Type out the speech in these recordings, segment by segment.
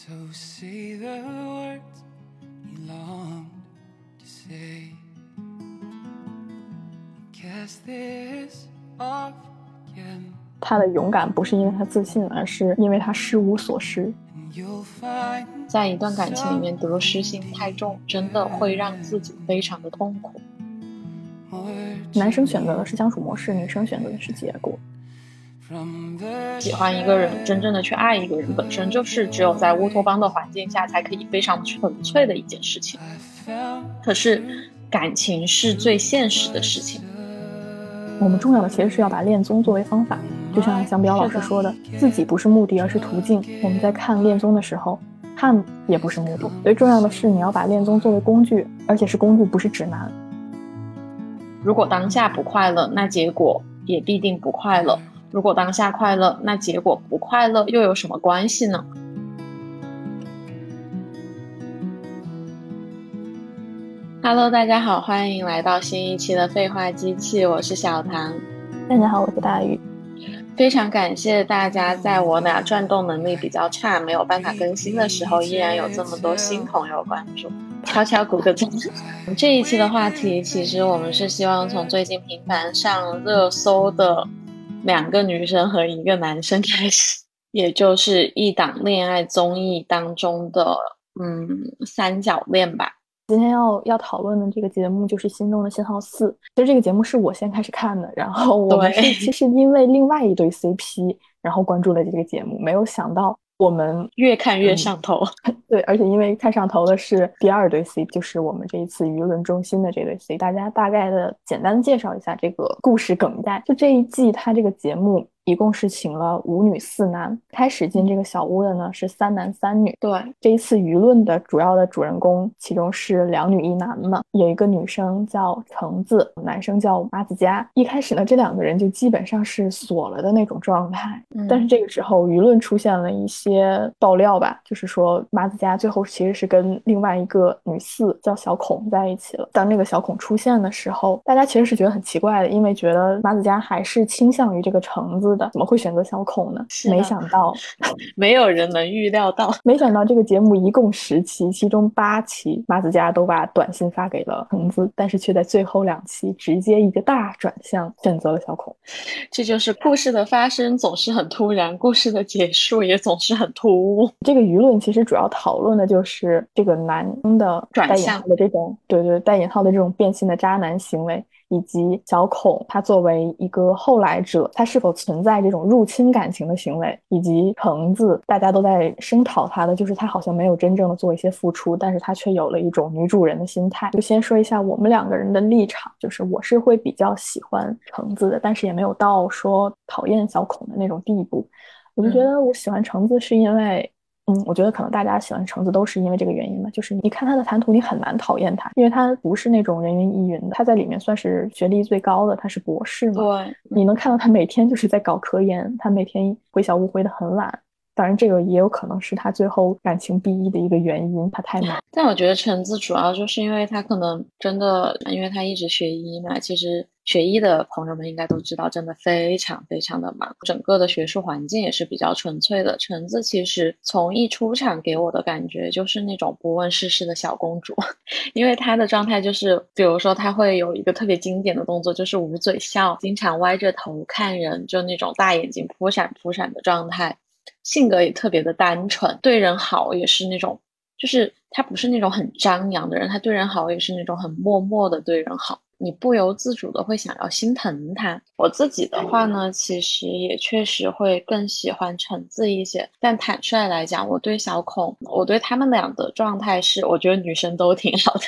So say the words you long to say. Cast this off again, 他的勇敢不是因为他自信，而是因为他失无所失。在一段感情里面，得失心太重，真的会让自己非常的痛苦。男生选择的是相处模式，女生选择的是结果。喜欢一个人，真正的去爱一个人，本身就是只有在乌托邦的环境下才可以非常纯粹的一件事情。可是，感情是最现实的事情。我们重要的其实是要把恋综作为方法，就像向彪老师说的，自己不是目的，而是途径。我们在看恋综的时候，看也不是目的，最重要的是你要把恋综作为工具，而且是工具，不是指南。如果当下不快乐，那结果也必定不快乐；如果当下快乐，那结果不快乐又有什么关系呢？Hello，大家好，欢迎来到新一期的废话机器，我是小唐。大家好，我是大宇。非常感谢大家在我俩转动能力比较差、没有办法更新的时候，依然有这么多新朋友关注，悄悄鼓个掌。这一期的话题，其实我们是希望从最近频繁上热搜的两个女生和一个男生开始，也就是一档恋爱综艺当中的嗯三角恋吧。今天要要讨论的这个节目就是《心动的信号四》。其实这个节目是我先开始看的，然后我们是其实因为另外一对 CP，然后关注了这个节目，没有想到我们越看越上头，对，而且因为看上头的是第二对 C，就是我们这一次舆论中心的这对 C。大家大概的简单介绍一下这个故事梗概。就这一季，它这个节目一共是请了五女四男，开始进这个小屋的呢是三男三女。对，这一次舆论的主要的主人公，其中是两女一男嘛，有一个女生叫橙子，男生叫马子佳。一开始呢，这两个人就基本上是锁了的那种状态。嗯但是这个时候，舆论出现了一些爆料吧，就是说马子佳最后其实是跟另外一个女四叫小孔在一起了。当这个小孔出现的时候，大家其实是觉得很奇怪的，因为觉得马子佳还是倾向于这个橙子的，怎么会选择小孔呢？是没想到 没有人能预料到。没想到这个节目一共十期，其中八期马子佳都把短信发给了橙子，但是却在最后两期直接一个大转向，选择了小孔。这就是故事的发生总是很突然，故事的结束也总是很突兀。这个舆论其实主要讨论的就是这个男生的转向号的这种，对对，带引号的这种变心的渣男行为，以及小孔他作为一个后来者，他是否存在这种入侵感情的行为，以及橙子，大家都在声讨他的，就是他好像没有真正的做一些付出，但是他却有了一种女主人的心态。就先说一下我们两个人的立场，就是我是会比较喜欢橙子的，但是也没有到说讨厌小孔的那种地步。我就觉得我喜欢橙子是因为，嗯，我觉得可能大家喜欢橙子都是因为这个原因吧，就是你看他的谈吐，你很难讨厌他，因为他不是那种人云亦云的，他在里面算是学历最高的，他是博士嘛，对，你能看到他每天就是在搞科研，他每天回小屋回的很晚。当然，这个也有可能是他最后感情毕一的一个原因，他太忙。但我觉得橙子主要就是因为他可能真的，因为他一直学医嘛，其实学医的朋友们应该都知道，真的非常非常的忙，整个的学术环境也是比较纯粹的。橙子其实从一出场给我的感觉就是那种不问世事的小公主，因为她的状态就是，比如说她会有一个特别经典的动作，就是捂嘴笑，经常歪着头看人，就那种大眼睛扑闪扑闪的状态。性格也特别的单纯，对人好也是那种，就是他不是那种很张扬的人，他对人好也是那种很默默的对人好，你不由自主的会想要心疼他。我自己的话呢，其实也确实会更喜欢橙子一些，但坦率来讲，我对小孔，我对他们俩的状态是，我觉得女生都挺好的。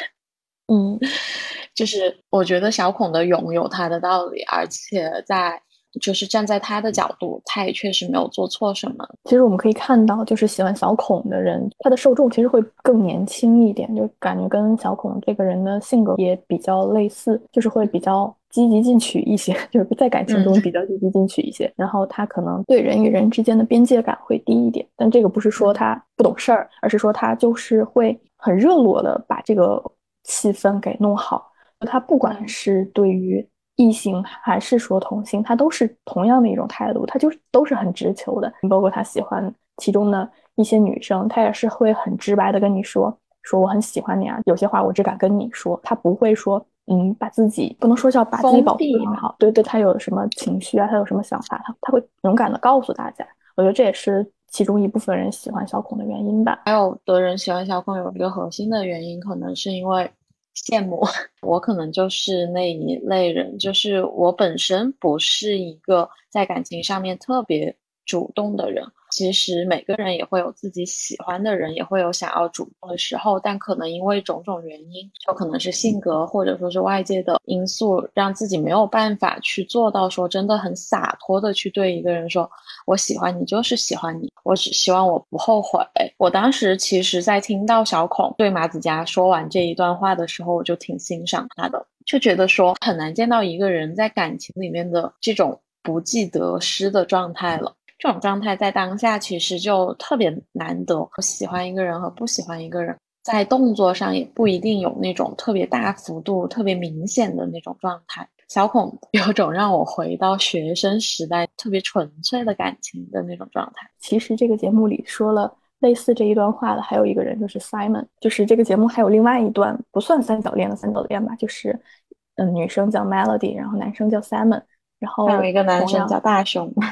嗯，就是我觉得小孔的勇有他的道理，而且在就是站在他的角度，他也确实没有做错什么。其实我们可以看到，就是喜欢小孔的人，他的受众其实会更年轻一点，就感觉跟小孔这个人的性格也比较类似，就是会比较积极进取一些，就是在感情中嗯比较积极进取一些。然后他可能对人与人之间的边界感会低一点，但这个不是说他不懂事儿，而是说他就是会很热络的把这个气氛给弄好。他不管嗯是对于异性还是说同性，他都是同样的一种态度，他就是都是很直球的。包括他喜欢其中的一些女生，他也是会很直白的跟你说，说我很喜欢你啊，有些话我只敢跟你说，他不会说，嗯，把自己不能说叫把自己保护的很好，对对，他有什么情绪啊，他有什么想法，他他会勇敢的告诉大家。我觉得这也是其中一部分人喜欢小孔的原因吧。还有的人喜欢小孔有一个核心的原因，可能是因为。羡慕 我，可能就是那一类人，就是我本身不是一个在感情上面特别主动的人。其实每个人也会有自己喜欢的人，也会有想要主动的时候，但可能因为种种原因，就可能是性格或者说是外界的因素，让自己没有办法去做到说真的很洒脱的去对一个人说“我喜欢你，就是喜欢你”，我只希望我不后悔。我当时其实，在听到小孔对马子佳说完这一段话的时候，我就挺欣赏他的，就觉得说很难见到一个人在感情里面的这种不计得失的状态了。这种状态在当下其实就特别难得。喜欢一个人和不喜欢一个人，在动作上也不一定有那种特别大幅度、特别明显的那种状态。小孔有种让我回到学生时代特别纯粹的感情的那种状态。其实这个节目里说了类似这一段话的还有一个人，就是 Simon。就是这个节目还有另外一段不算三角恋的三角恋吧，就是嗯，女生叫 Melody，然后男生叫 Simon，然后还有一个男生叫大雄。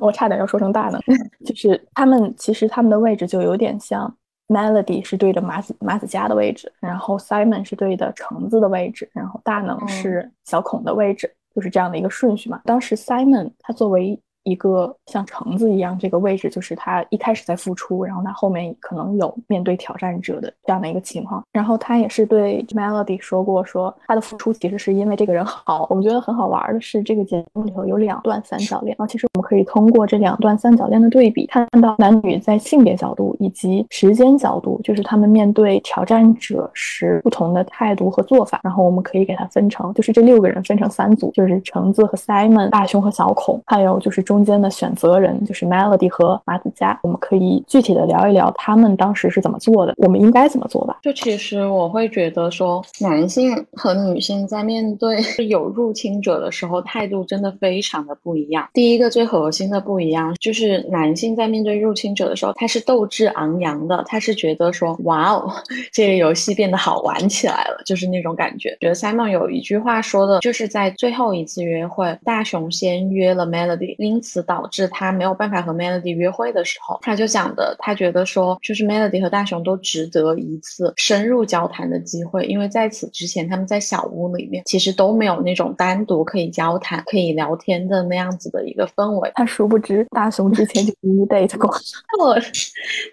我差点要说成大能，就是他们其实他们的位置就有点像，Melody 是对着马子马子佳的位置，然后 Simon 是对的橙子的位置，然后大能是小孔的位置，就是这样的一个顺序嘛。当时 Simon 他作为。一个像橙子一样，这个位置就是他一开始在付出，然后他后面可能有面对挑战者的这样的一个情况。然后他也是对 Melody 说过，说他的付出其实是因为这个人好。我们觉得很好玩的是，这个节目里头有两段三角恋。然后其实我们可以通过这两段三角恋的对比，看到男女在性别角度以及时间角度，就是他们面对挑战者时不同的态度和做法。然后我们可以给他分成，就是这六个人分成三组，就是橙子和 Simon、大雄和小孔，还有就是中。中间的选择人就是 Melody 和马子佳，我们可以具体的聊一聊他们当时是怎么做的，我们应该怎么做吧？就其实我会觉得说，男性和女性在面对 有入侵者的时候，态度真的非常的不一样。第一个最核心的不一样，就是男性在面对入侵者的时候，他是斗志昂扬的，他是觉得说，哇哦，这个游戏变得好玩起来了，就是那种感觉。觉得 Simon 有一句话说的，就是在最后一次约会，大雄先约了 Melody，因导致他没有办法和 Melody 约会的时候，他就讲的，他觉得说，就是 Melody 和大雄都值得一次深入交谈的机会，因为在此之前，他们在小屋里面其实都没有那种单独可以交谈、可以聊天的那样子的一个氛围。他殊不知，大雄之前就 date 过。但我，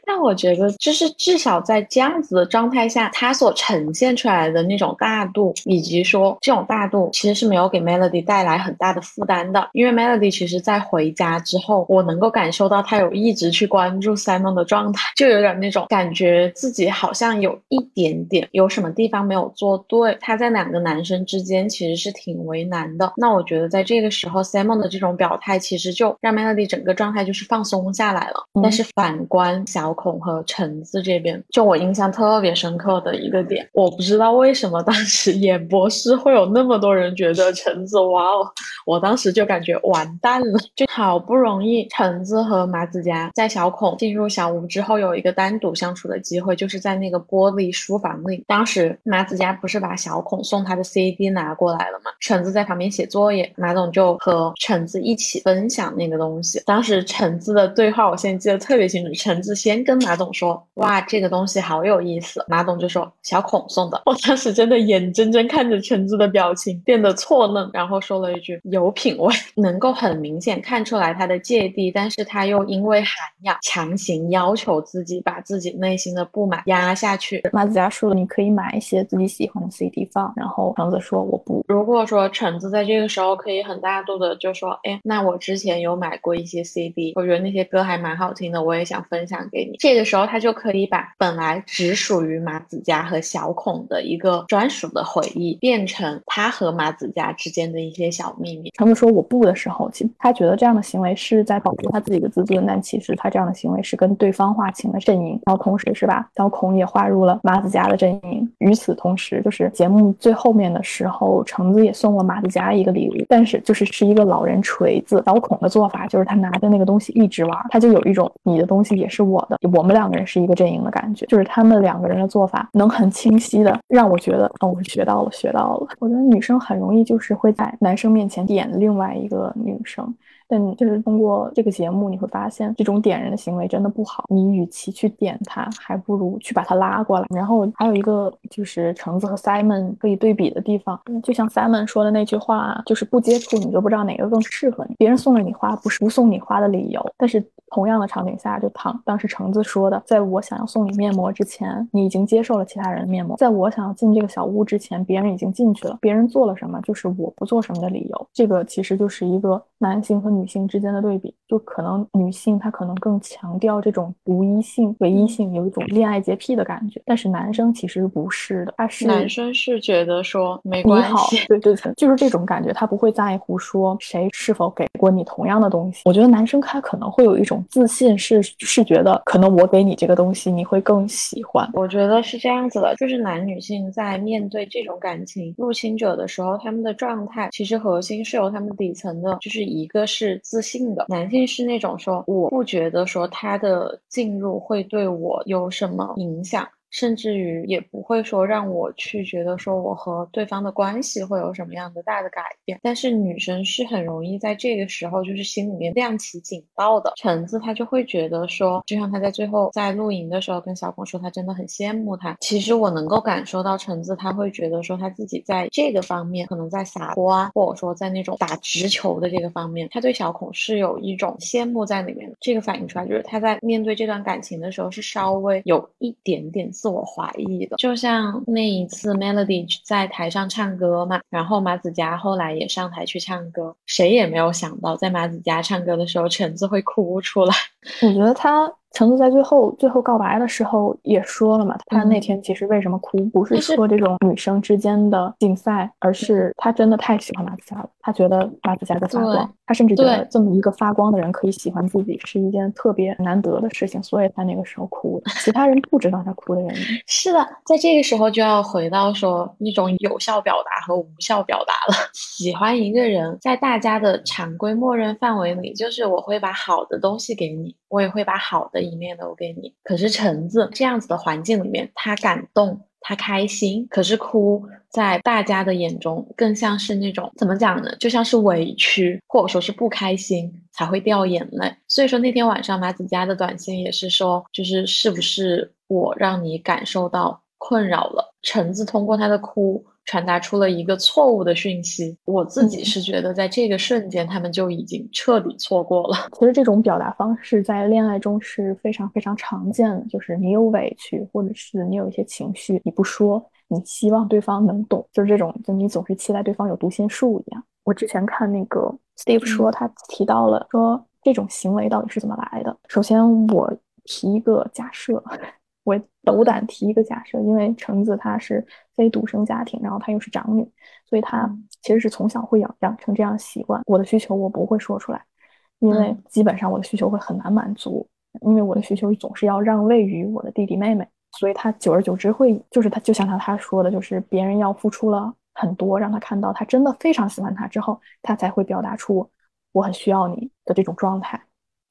但我觉得，就是至少在这样子的状态下，他所呈现出来的那种大度，以及说这种大度其实是没有给 Melody 带来很大的负担的，因为 Melody 其实在回。回家之后，我能够感受到他有一直去关注 Simon 的状态，就有点那种感觉自己好像有一点点有什么地方没有做对。他在两个男生之间其实是挺为难的。那我觉得在这个时候，Simon 的这种表态其实就让 Melody 整个状态就是放松下来了。但是反观小孔和橙子这边，就我印象特别深刻的一个点，我不知道为什么当时演播室会有那么多人觉得橙子哇哦，我当时就感觉完蛋了，就。好不容易，橙子和麻子佳在小孔进入小屋之后有一个单独相处的机会，就是在那个玻璃书房里。当时麻子佳不是把小孔送他的 CD 拿过来了吗？橙子在旁边写作业，马总就和橙子一起分享那个东西。当时橙子的对话我现在记得特别清楚，橙子先跟马总说：“哇，这个东西好有意思。”马总就说：“小孔送的。”我当时真的眼睁睁看着橙子的表情变得错愣，然后说了一句：“有品味。”能够很明显看。出来他的芥蒂，但是他又因为涵养，强行要求自己把自己内心的不满压下去。马子佳说：“你可以买一些自己喜欢的 CD 放。”然后橙子说：“我不。”如果说橙子在这个时候可以很大度的就说：“哎，那我之前有买过一些 CD，我觉得那些歌还蛮好听的，我也想分享给你。”这个时候他就可以把本来只属于马子佳和小孔的一个专属的回忆，变成他和马子佳之间的一些小秘密。橙子说：“我不”的时候，其实他觉得这。样的行为是在保护他自己的自尊，但其实他这样的行为是跟对方划清了阵营，然后同时是把小孔也划入了马子佳的阵营。与此同时，就是节目最后面的时候，橙子也送了马子佳一个礼物，但是就是是一个老人锤子。小孔的做法就是他拿着那个东西一直玩，他就有一种你的东西也是我的，我们两个人是一个阵营的感觉。就是他们两个人的做法能很清晰的让我觉得，哦，我学到了，学到了。我觉得女生很容易就是会在男生面前点另外一个女生。但就是通过这个节目，你会发现这种点人的行为真的不好。你与其去点他，还不如去把他拉过来。然后还有一个就是橙子和 Simon 可以对比的地方，就像 Simon 说的那句话，就是不接触你就不知道哪个更适合你。别人送了你花，不是不送你花的理由。但是同样的场景下，就唐当时橙子说的，在我想要送你面膜之前，你已经接受了其他人的面膜；在我想要进这个小屋之前，别人已经进去了。别人做了什么，就是我不做什么的理由。这个其实就是一个男性和女性之间的对比，就可能女性她可能更强调这种独一性、唯一性，有一种恋爱洁癖的感觉，但是男生其实不是的，他是男生是觉得说没你关好系，，对对对，就是这种感觉，他不会在乎说谁是否给过你同样的东西。我觉得男生他可能会有一种自信，是是觉得可能我给你这个东西，你会更喜欢。我觉得是这样子的，就是男女性在面对这种感情入侵者的时候，他们的状态其实核心是由他们底层的，就是一个是自信的，男性是那种说我不觉得说他的进入会对我有什么影响。甚至于也不会说让我去觉得说我和对方的关系会有什么样的大的改变，但是女生是很容易在这个时候就是心里面亮起警报的。橙子她就会觉得说，就像她在最后在露营的时候跟小孔说，她真的很羡慕他。其实我能够感受到橙子她会觉得说，她自己在这个方面可能在撒泼啊，或者说在那种打直球的这个方面，她对小孔是有一种羡慕在里面的。这个反映出来就是她在面对这段感情的时候是稍微有一点点自我怀疑的，就像那一次 Melody 在台上唱歌嘛，然后马子佳后来也上台去唱歌，谁也没有想到在马子佳唱歌的时候，橙子会哭出来。我觉得他橙子在最后最后告白的时候也说了嘛，他那嗯天其实为什么哭，不是说这种女生之间的竞赛，而是他真的太喜欢马子佳了，他觉得马子佳在发光，他甚至觉得这么一个发光的人可以喜欢自己是一件特别难得的事情，所以他那个时候哭的，其他人不知道他哭的原因。是的，在这个时候就要回到说一种有效表达和无效表达了。喜欢一个人，在大家的常规默认范围里，就是我会把好的东西给你，我也会把好的一面都给你。可是橙子这样子的环境里面，他感动。他开心，可是哭在大家的眼中更像是那种怎么讲呢？就像是委屈，或者说是不开心才会掉眼泪。所以说那天晚上马子佳的短信也是说，就是是不是我让你感受到困扰了？橙子通过他的哭传达出了一个错误的讯息。我自己嗯是觉得在这个瞬间，他们就已经彻底错过了。其实这种表达方式在恋爱中是非常非常常见的，就是你有委屈，或者是你有一些情绪，你不说，你希望对方能懂，就是这种，就你总是期待对方有读心术一样。我之前看那个 Steve 说，他提到了说这种行为到底是怎么来的。首先，我提一个假设，我斗胆提一个假设，因为橙子她是非独生家庭，然后她又是长女，所以她嗯其实是从小会养养成这样习惯。我的需求我不会说出来，因为嗯基本上我的需求会很难满足，因为我的需求总是要让位于我的弟弟妹妹，所以她久而久之会，就是她就像她她说的，就是别人要付出了很多，让她看到她真的非常喜欢他之后，她才会表达出我很需要你的这种状态。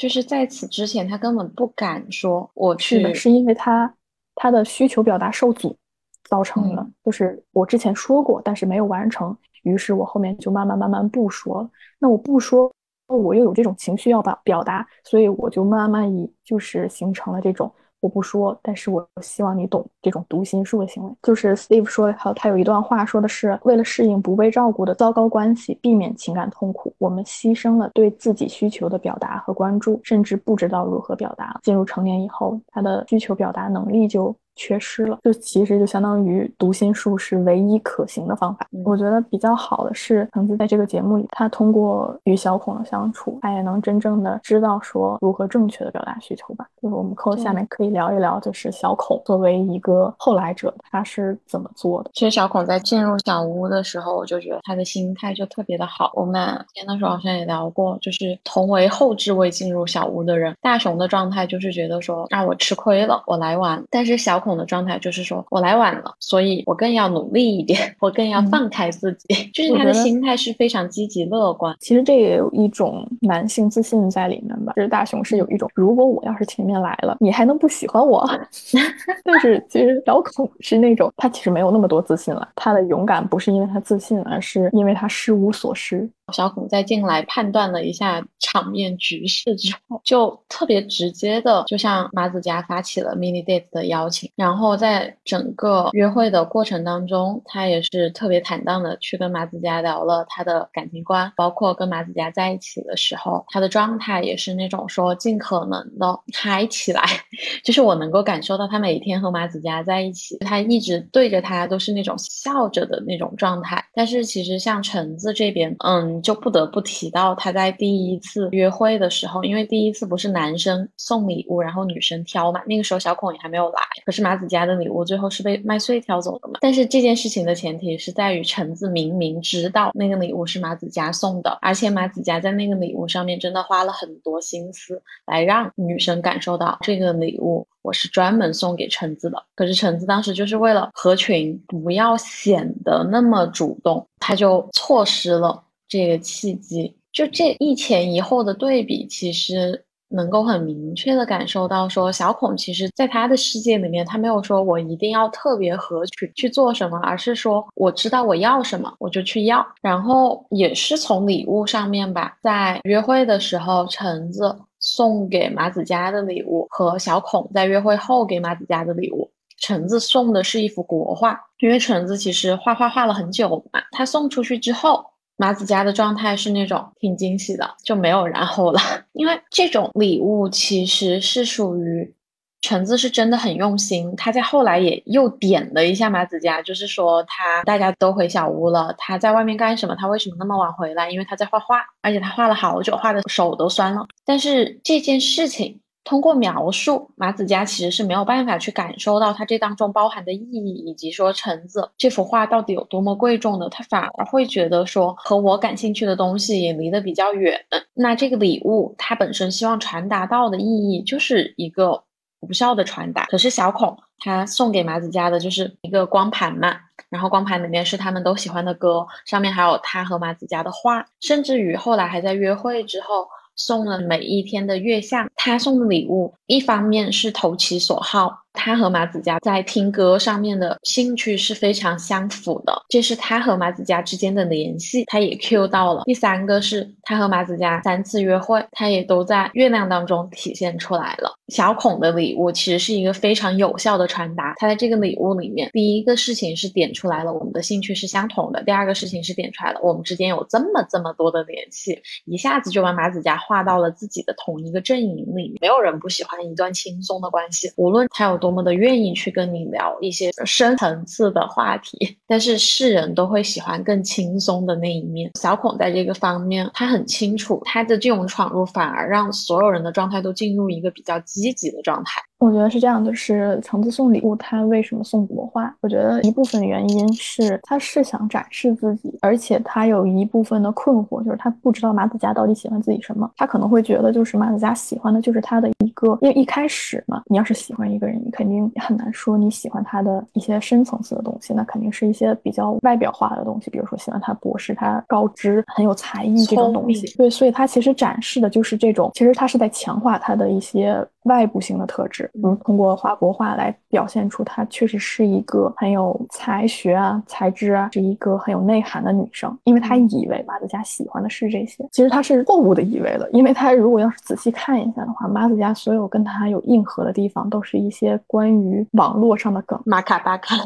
就是在此之前，他根本不敢说我去是，是因为他他的需求表达受阻造成的，嗯就是我之前说过，但是没有完成，于是我后面就慢慢慢慢不说了。那我不说，我又有这种情绪要表表达，所以我就慢慢以就是形成了这种我不说，但是我希望你懂这种读心术的行为。就是 Steve 说，他他有一段话说的是，为了适应不被照顾的糟糕关系，避免情感痛苦，我们牺牲了对自己需求的表达和关注，甚至不知道如何表达。进入成年以后，他的需求表达能力就缺失了，就其实就相当于读心术是唯一可行的方法。我觉得比较好的是橙子在这个节目里，他通过与小孔的相处，他也能真正的知道说如何正确的表达需求吧。就是我们扣下面可以聊一聊，就是小孔作为一个后来者，他是怎么做的。其实小孔在进入小屋的时候，我就觉得他的心态就特别的好。我们俩天的时候好像也聊过，就是同为后置位进入小屋的人，大雄的状态就是觉得说让我吃亏了，我来晚。但是小孔的状态就是说我来晚了，所以我更要努力一点，我更要放开自己。就是他的心态是非常积极乐观。其实这也有一种男性自信在里面吧。就是大雄是有一种，如果我要是前面来了，你还能不喜欢我？但是其实小孔是那种，他其实没有那么多自信了。他的勇敢不是因为他自信，而是因为他失无所失。小孔在进来判断了一下场面局势之后，就特别直接的就向马子佳发起了 mini date 的邀请。然后在整个约会的过程当中，他也是特别坦荡的去跟马子佳聊了他的感情观，包括跟马子佳在一起的时候，他的状态也是那种说尽可能的嗨起来。就是我能够感受到他每天和马子佳在一起，他一直对着他都是那种笑着的那种状态。但是其实像橙子这边，嗯。就不得不提到他在第一次约会的时候，因为第一次不是男生送礼物，然后女生挑嘛。那个时候小孔也还没有来，可是马子佳的礼物最后是被麦穗挑走的嘛。但是这件事情的前提是在于橙子明明知道那个礼物是马子佳送的，而且马子佳在那个礼物上面真的花了很多心思来让女生感受到这个礼物我是专门送给橙子的。可是橙子当时就是为了合群，不要显得那么主动，他就错失了。这个契机，就这一前一后的对比，其实能够很明确的感受到，说小孔其实在他的世界里面，他没有说我一定要特别合群去做什么，而是说我知道我要什么，我就去要。然后也是从礼物上面吧，在约会的时候，橙子送给马子佳的礼物和小孔在约会后给马子佳的礼物，橙子送的是一幅国画，因为橙子其实画画画了很久嘛，他送出去之后。马子佳的状态是那种挺惊喜的，就没有然后了。因为这种礼物其实是属于橙子是真的很用心，他在后来也又点了一下马子佳，就是说他大家都回小屋了，他在外面干什么？他为什么那么晚回来？因为他在画画，而且他画了好久，画的手都酸了。但是这件事情。通过描述，马子佳其实是没有办法去感受到它这当中包含的意义，以及说橙子这幅画到底有多么贵重的。他反而会觉得说和我感兴趣的东西也离得比较远。那这个礼物它本身希望传达到的意义就是一个无效的传达。可是小孔他送给马子佳的就是一个光盘嘛，然后光盘里面是他们都喜欢的歌，上面还有他和马子佳的画，甚至于后来还在约会之后。送了每一天的月相，他送的礼物一方面是投其所好。他和马子佳在听歌上面的兴趣是非常相符的，这是他和马子佳之间的联系，他也 Q 到了。第三个是他和马子佳三次约会，他也都在月亮当中体现出来了。小孔的礼物其实是一个非常有效的传达，他在这个礼物里面，第一个事情是点出来了我们的兴趣是相同的，第二个事情是点出来了我们之间有这么这么多的联系，一下子就把马子佳画到了自己的同一个阵营里。没有人不喜欢一段轻松的关系，无论他有。多么的愿意去跟你聊一些深层次的话题，但是世人都会喜欢更轻松的那一面。小孔在这个方面，他很清楚，他的这种闯入反而让所有人的状态都进入一个比较积极的状态。我觉得是这样的，是橙子送礼物，他为什么送国画？我觉得一部分原因是他是想展示自己，而且他有一部分的困惑，就是他不知道马子佳到底喜欢自己什么。他可能会觉得，就是马子佳喜欢的就是他的一个，因为一开始嘛，你要是喜欢一个人，你肯定很难说你喜欢他的一些深层次的东西，那肯定是一些比较外表化的东西，比如说喜欢他博士，他高知，很有才艺这种东西。对，所以他其实展示的就是这种，其实他是在强化他的一些。外部性的特质，嗯，通过画国画来表现出她确实是一个很有才学啊、才智啊，是一个很有内涵的女生。因为她以为马子佳喜欢的是这些，其实她是错误的以为了。因为她如果要是仔细看一下的话，马子佳所有跟她有硬核的地方，都是一些关于网络上的梗，马卡巴卡。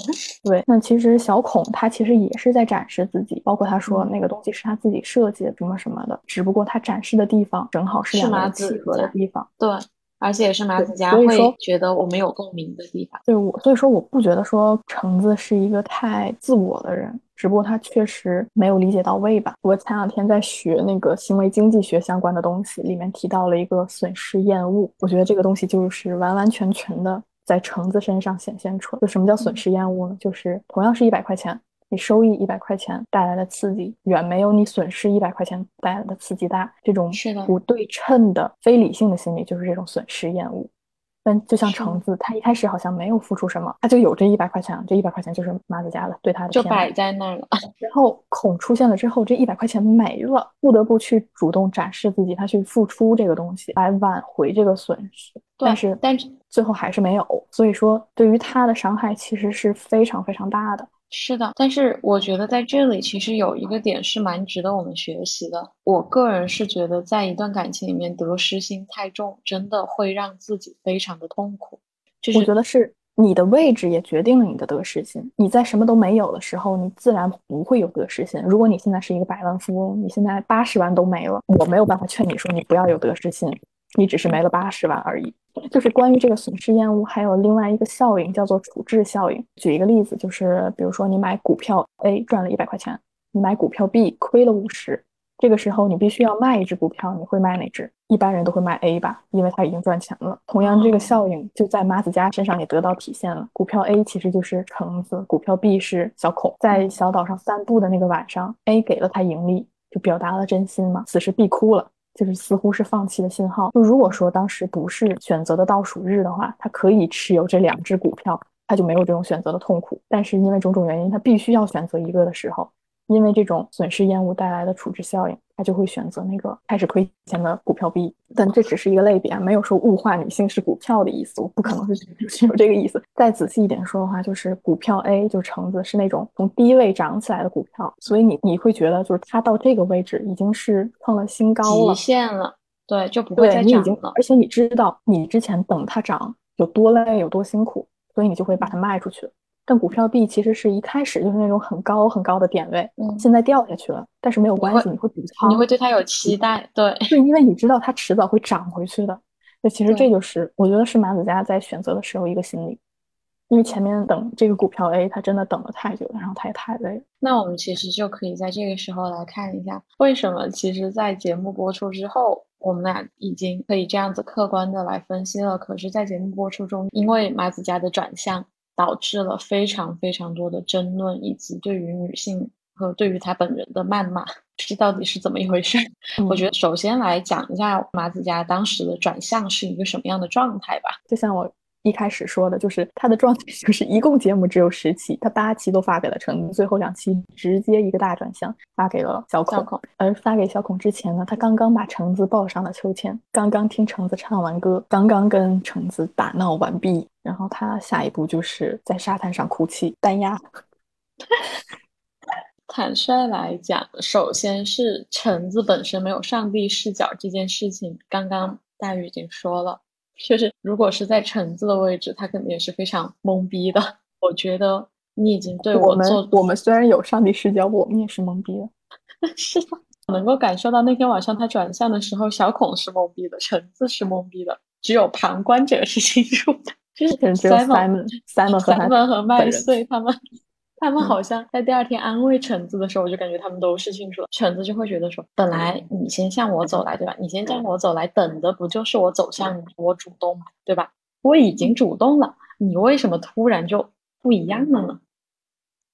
对，那其实小孔他其实也是在展示自己，包括他说那个东西是他自己设计的什么什么的，只不过他展示的地方正好是两个契合的地方。对。而且也是马子佳会觉得我们有共鸣的地方。对我，所以说我不觉得说橙子是一个太自我的人，只不过他确实没有理解到位吧。我前两天在学那个行为经济学相关的东西，里面提到了一个损失厌恶，我觉得这个东西就是完完全全的在橙子身上显现出来。就什么叫损失厌恶呢？就是同样是一百块钱。你收益一百块钱带来的刺激远没有你损失一百块钱带来的刺激大，这种不对称的非理性的心理就是这种损失厌恶。但就像橙子，他一开始好像没有付出什么，他就有这一百块钱，这一百块钱就是马子家的对他的就摆在那儿了，然后孔出现了之后，这一百块钱没了，不得不去主动展示自己，他去付出这个东西来挽回这个损失，但是但是最后还是没有。所以说，对于他的伤害其实是非常非常大的。是的，但是我觉得在这里其实有一个点是蛮值得我们学习的。我个人是觉得，在一段感情里面得失心太重，真的会让自己非常的痛苦。就是我觉得是你的位置也决定了你的得失心。你在什么都没有的时候，你自然不会有得失心。如果你现在是一个百万富翁，你现在八十万都没了，我没有办法劝你说你不要有得失心，你只是没了八十万而已。就是关于这个损失厌恶，还有另外一个效应叫做处置效应。举一个例子，就是比如说你买股票 A 赚了一百块钱，你买股票 B 亏了五十，这个时候你必须要卖一只股票，你会卖哪只？一般人都会卖 A 吧，因为它已经赚钱了。同样，这个效应就在马子佳身上也得到体现了。股票 A 其实就是橙子，股票 B 是小孔。在小岛上散步的那个晚上，A 给了他盈利，就表达了真心嘛。此时 B 哭了。就是似乎是放弃的信号。就如果说当时不是选择的倒数日的话，他可以持有这两只股票，他就没有这种选择的痛苦。但是因为种种原因，他必须要选择一个的时候，因为这种损失厌恶带来的处置效应，他就会选择那个开始亏钱的股票 B。但这只是一个类别啊，没有说物化女性是股票的意思，我不可能是是有这个意思。再仔细一点说的话，就是股票 A 就橙子是那种从低位涨起来的股票，所以你你会觉得就是它到这个位置已经是创了新高了极。限了，对，就不会再涨了，。而且你知道你之前等它涨有多累有多辛苦，所以你就会把它卖出去。但股票 B 其实是一开始就是那种很高很高的点位，嗯现在掉下去了，但是没有关系，你会补仓，你会对它有期待，对，是，因为你知道它迟早会涨回去的。那其实这就是我觉得是马子佳在选择的时候一个心理，因为前面等这个股票 A，他真的等了太久了，然后他也太累了。那我们其实就可以在这个时候来看一下，为什么其实，在节目播出之后，我们俩已经可以这样子客观的来分析了。可是，在节目播出中，因为马子佳的转向，导致了非常非常多的争论，以及对于女性和对于她本人的谩骂。这到底是怎么一回事？我嗯觉得首先来讲一下马子佳当时的转向是一个什么样的状态吧。就像我一开始说的，就是他的状态 就是一共节目只有十期，他八期都发给了橙子，最后两期直接一个大转向发给了小孔。小孔而发给小孔之前呢，他刚刚把橙子抱上了秋千，刚刚听橙子唱完歌，刚刚跟橙子打闹完毕，然后他下一步就是在沙滩上哭泣，单压。坦率来讲，首先是橙子本身没有上帝视角这件事情，刚刚大宇已经说了，就是如果是在橙子的位置，他肯定也是非常懵逼的。我觉得你已经对我们做我们虽然有上帝视角，我们也是懵逼的。是的，能够感受到那天晚上他转向的时候，小孔是懵逼的，橙子是懵逼的，只有旁观者是清楚的，就是 Simon Simon、和和麦穗他们，他们嗯好像在第二天安慰橙子的时候，我就感觉他们都是清楚的。橙子就会觉得说，本来你先向我走来，对吧？你先向我走来，等的不就是我走向你，我主动嘛，对吧？我已经主动了，你为什么突然就不一样了呢？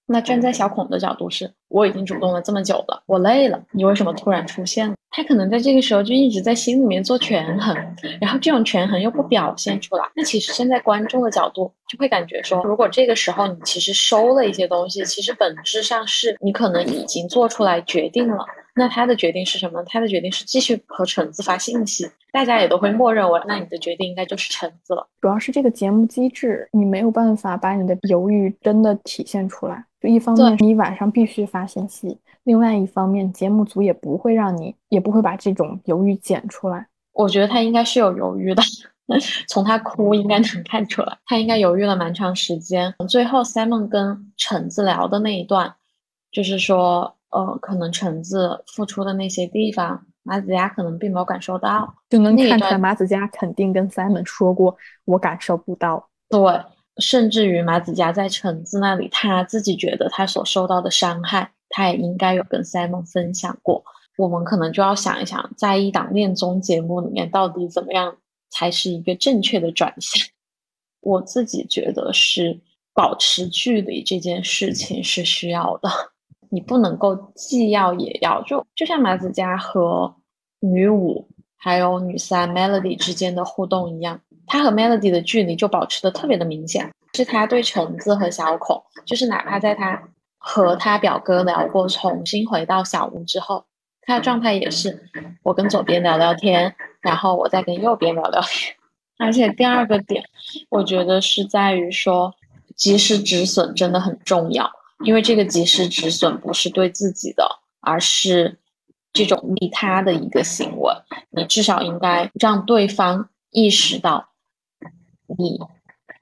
那站在小孔的角度是，我已经主动了这么久了，我累了，你为什么突然出现了？他可能在这个时候就一直在心里面做权衡，然后这种权衡又不表现出来。那其实站在观众的角度，就会感觉说，如果这个时候你其实收了一些东西，其实本质上是你可能已经做出来决定了。那他的决定是什么？他的决定是继续和橙子发信息，大家也都会默认为，那你的决定应该就是橙子了。主要是这个节目机制，你没有办法把你的犹豫真的体现出来。就一方面，你晚上必须发信息；另外一方面，节目组也不会让你，也不会把这种犹豫剪出来。我觉得他应该是有犹豫的，从他哭应该能看出来，他应该犹豫了蛮长时间。最后，Simon 跟橙子聊的那一段，就是说，呃，可能橙子付出的那些地方，马子佳可能并没有感受到，就能看出来马子佳肯定跟 Simon 说过，我感受不到。对，甚至于马子佳在橙子那里，他自己觉得他所受到的伤害，他也应该有跟 Simon 分享过。我们可能就要想一想，在一档恋综节目里面，到底怎么样才是一个正确的转向？我自己觉得是保持距离这件事情是需要的，你不能够既要也要，就就像马子佳和女五还有女三 Melody 之间的互动一样，他和 Melody 的距离就保持的特别的明显，是他对橙子和小孔，就是哪怕在他和他表哥聊过重新回到小屋之后，他的状态也是我跟左边聊聊天，然后我再跟右边聊聊天。而且第二个点，我觉得是在于说，及时止损真的很重要，因为这个及时止损不是对自己的，而是这种利他的一个行为。你至少应该让对方意识到，你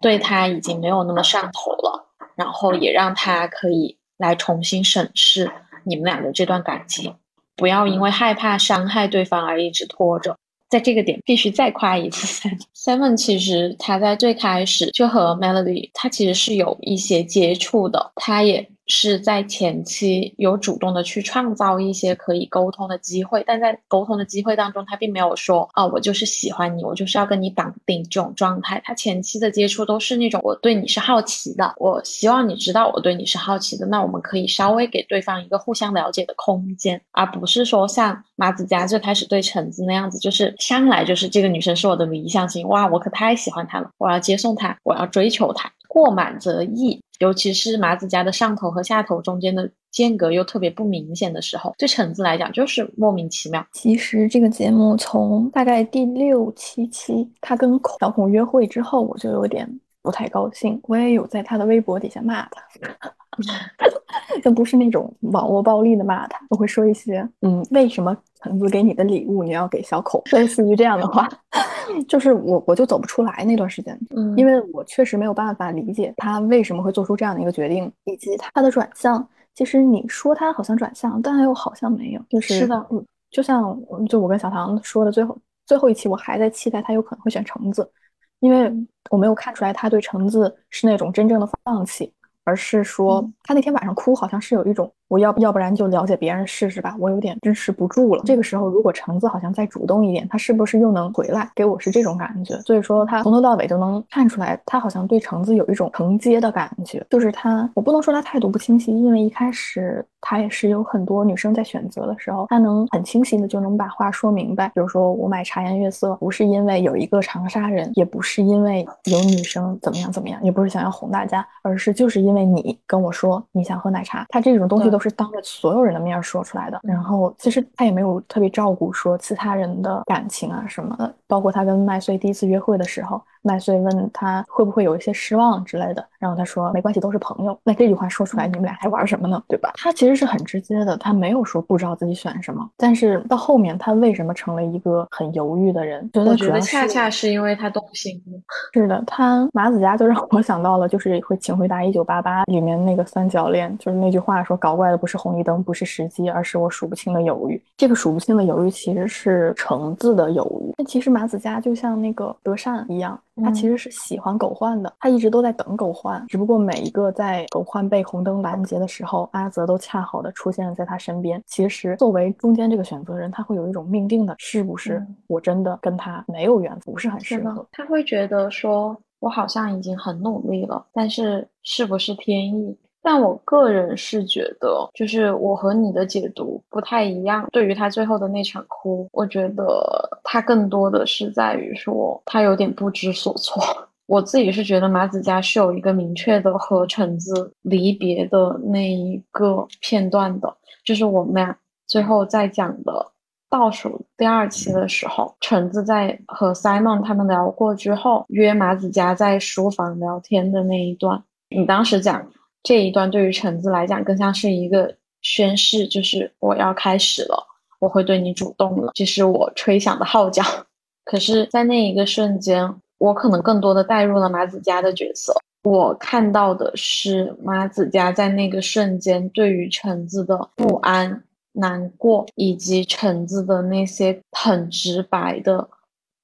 对他已经没有那么上头了，然后也让他可以来重新审视你们俩的这段感情，不要因为害怕伤害对方而一直拖着。在这个点必须再夸一次 Seven。Seven 其实他在最开始就和 Melody 他其实是有一些接触的，他也是在前期有主动的去创造一些可以沟通的机会，但在沟通的机会当中，他并没有说啊我就是喜欢你，我就是要跟你绑定这种状态。他前期的接触都是那种我对你是好奇的，我希望你知道我对你是好奇的，那我们可以稍微给对方一个互相了解的空间，而不是说像马子佳最开始对橙子那样子，就是上来就是这个女生是我的理想型，哇，我可太喜欢她了，我要接送她，我要追求她，过满则溢。尤其是麻子家的上头和下头中间的间隔又特别不明显的时候，对橙子来讲就是莫名其妙。其实这个节目从大概第六七期他跟小孔约会之后，我就有点不太高兴。我也有在他的微博底下骂他 但不是那种网络暴力的骂他，我会说一些嗯，为什么橙子给你的礼物你要给小口，类似于这样的话。就是我我就走不出来那段时间，嗯因为我确实没有办法理解他为什么会做出这样的一个决定，以及他的转向。其实你说他好像转向，但又好像没有。就是是的嗯，就像就我跟小唐说的最后最后一期，我还在期待他有可能会选橙子，因为我没有看出来他对橙子是那种真正的放弃，而是说嗯他那天晚上哭，好像是有一种我要要不然就了解别人试试吧，我有点支持不住了。这个时候，如果橙子好像再主动一点，他是不是又能回来？给我是这种感觉。所以说，他从头到尾都能看出来，他好像对橙子有一种承接的感觉。就是他，我不能说他态度不清晰，因为一开始他也是有很多女生在选择的时候，他能很清晰的就能把话说明白。比如说，我买茶颜悦色不是因为有一个长沙人，也不是因为有女生怎么样怎么样，也不是想要哄大家，而是就是因为你跟我说你想喝奶茶，他这种东西对都是当着所有人的面说出来的。然后其实他也没有特别照顾说其他人的感情啊什么的，包括他跟麦穗第一次约会的时候，麦穗问他会不会有一些失望之类的，然后他说没关系，都是朋友。那这句话说出来，你们俩还玩什么呢？对吧？他其实是很直接的，他没有说不知道自己选什么，但是到后面他为什么成了一个很犹豫的人？觉我觉得恰恰是因为他动心了。是的，他马子佳就让我想到了，就是会请回答一九八八里面那个三角恋，就是那句话说搞怪的不是红绿灯，不是时机，而是我数不清的犹豫。这个数不清的犹豫其实是橙子的犹豫。那其实马子佳就像那个德善一样，他其实是喜欢狗焕的，他一直都在等狗焕，只不过每一个在狗焕被红灯拦截的时候，阿泽都恰好的出现在他身边。其实作为中间这个选择人，他会有一种命定的，是不是嗯我真的跟他没有缘分，不是很适合。，他会觉得说，我好像已经很努力了，但是是不是天意？但我个人是觉得，就是我和你的解读不太一样。对于他最后的那场哭，我觉得他更多的是在于说，他有点不知所措。我自己是觉得马子佳是有一个明确的和橙子离别的那一个片段的，就是我们俩最后在讲的倒数第二期的时候，橙子在和 Simon 他们聊过之后，约马子佳在书房聊天的那一段，你当时讲这一段对于橙子来讲更像是一个宣誓，就是我要开始了，我会对你主动了，这是我吹响的号角。可是，在那一个瞬间，我可能更多的带入了马子佳的角色。我看到的是马子佳在那个瞬间对于橙子的不安，难过，以及橙子的那些很直白的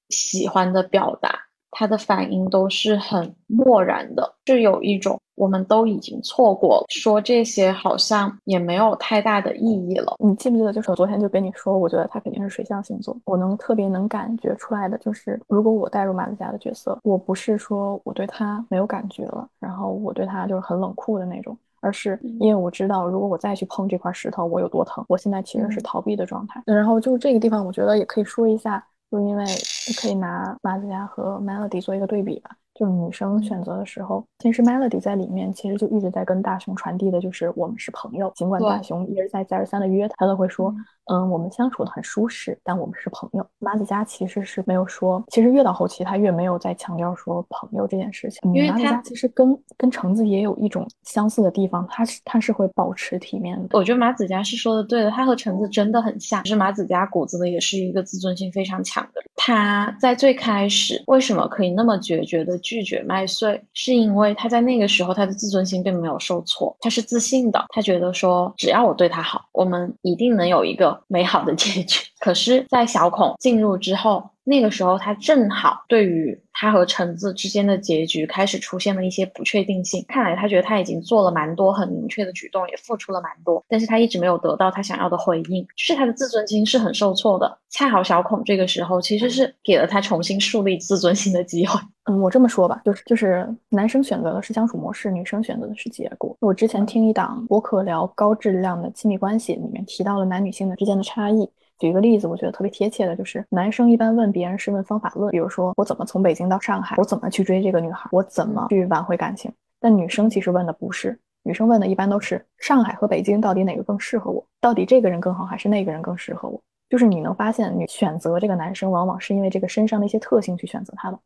喜欢的表达，他的反应都是很漠然的，是有一种。我们都已经错过了，说这些好像也没有太大的意义了。你记不记得，就是我昨天就跟你说，我觉得他肯定是水象星座。我能特别能感觉出来的，就是如果我带入马子佳的角色，我不是说我对他没有感觉了，然后我对他就是很冷酷的那种，而是因为我知道，如果我再去碰这块石头，我有多疼。我现在其实是逃避的状态。然后就是这个地方，我觉得也可以说一下，就因为 可以拿马子佳和 Melody 做一个对比吧。就是女生选择的时候，其实 Melody 在里面其实就一直在跟大雄传递的，就是我们是朋友。尽管大雄一而再再而三的约她，都会说，嗯，我们相处的很舒适，但我们是朋友。马子佳其实是没有说，其实越到后期他越没有再强调说朋友这件事情。因为马子佳其实跟跟橙子也有一种相似的地方，他是他是会保持体面的。我觉得马子佳是说的对的，他和橙子真的很像。其实马子佳骨子里也是一个自尊心非常强的人。他在最开始为什么可以那么决绝的？拒绝麦穗，是因为他在那个时候他的自尊心并没有受挫，他是自信的，他觉得说只要我对他好，我们一定能有一个美好的结局。可是，在小孔进入之后。那个时候，他正好对于他和橙子之间的结局开始出现了一些不确定性。看来他觉得他已经做了蛮多很明确的举动，也付出了蛮多，但是他一直没有得到他想要的回应，是他的自尊心是很受挫的。恰好小孔这个时候其实是给了他重新树立自尊心的机会。嗯，我这么说吧，就是就是男生选择的是相处模式，女生选择的是结果。我之前听一档播客聊高质量的亲密关系，里面提到了男女性的之间的差异。举一个例子，我觉得特别贴切的就是，男生一般问别人是问方法论，比如说我怎么从北京到上海，我怎么去追这个女孩，我怎么去挽回感情。但女生其实问的不是，女生问的一般都是上海和北京到底哪个更适合我，到底这个人更好还是那个人更适合我。就是你能发现，你选择这个男生往往是因为这个身上的一些特性去选择他的。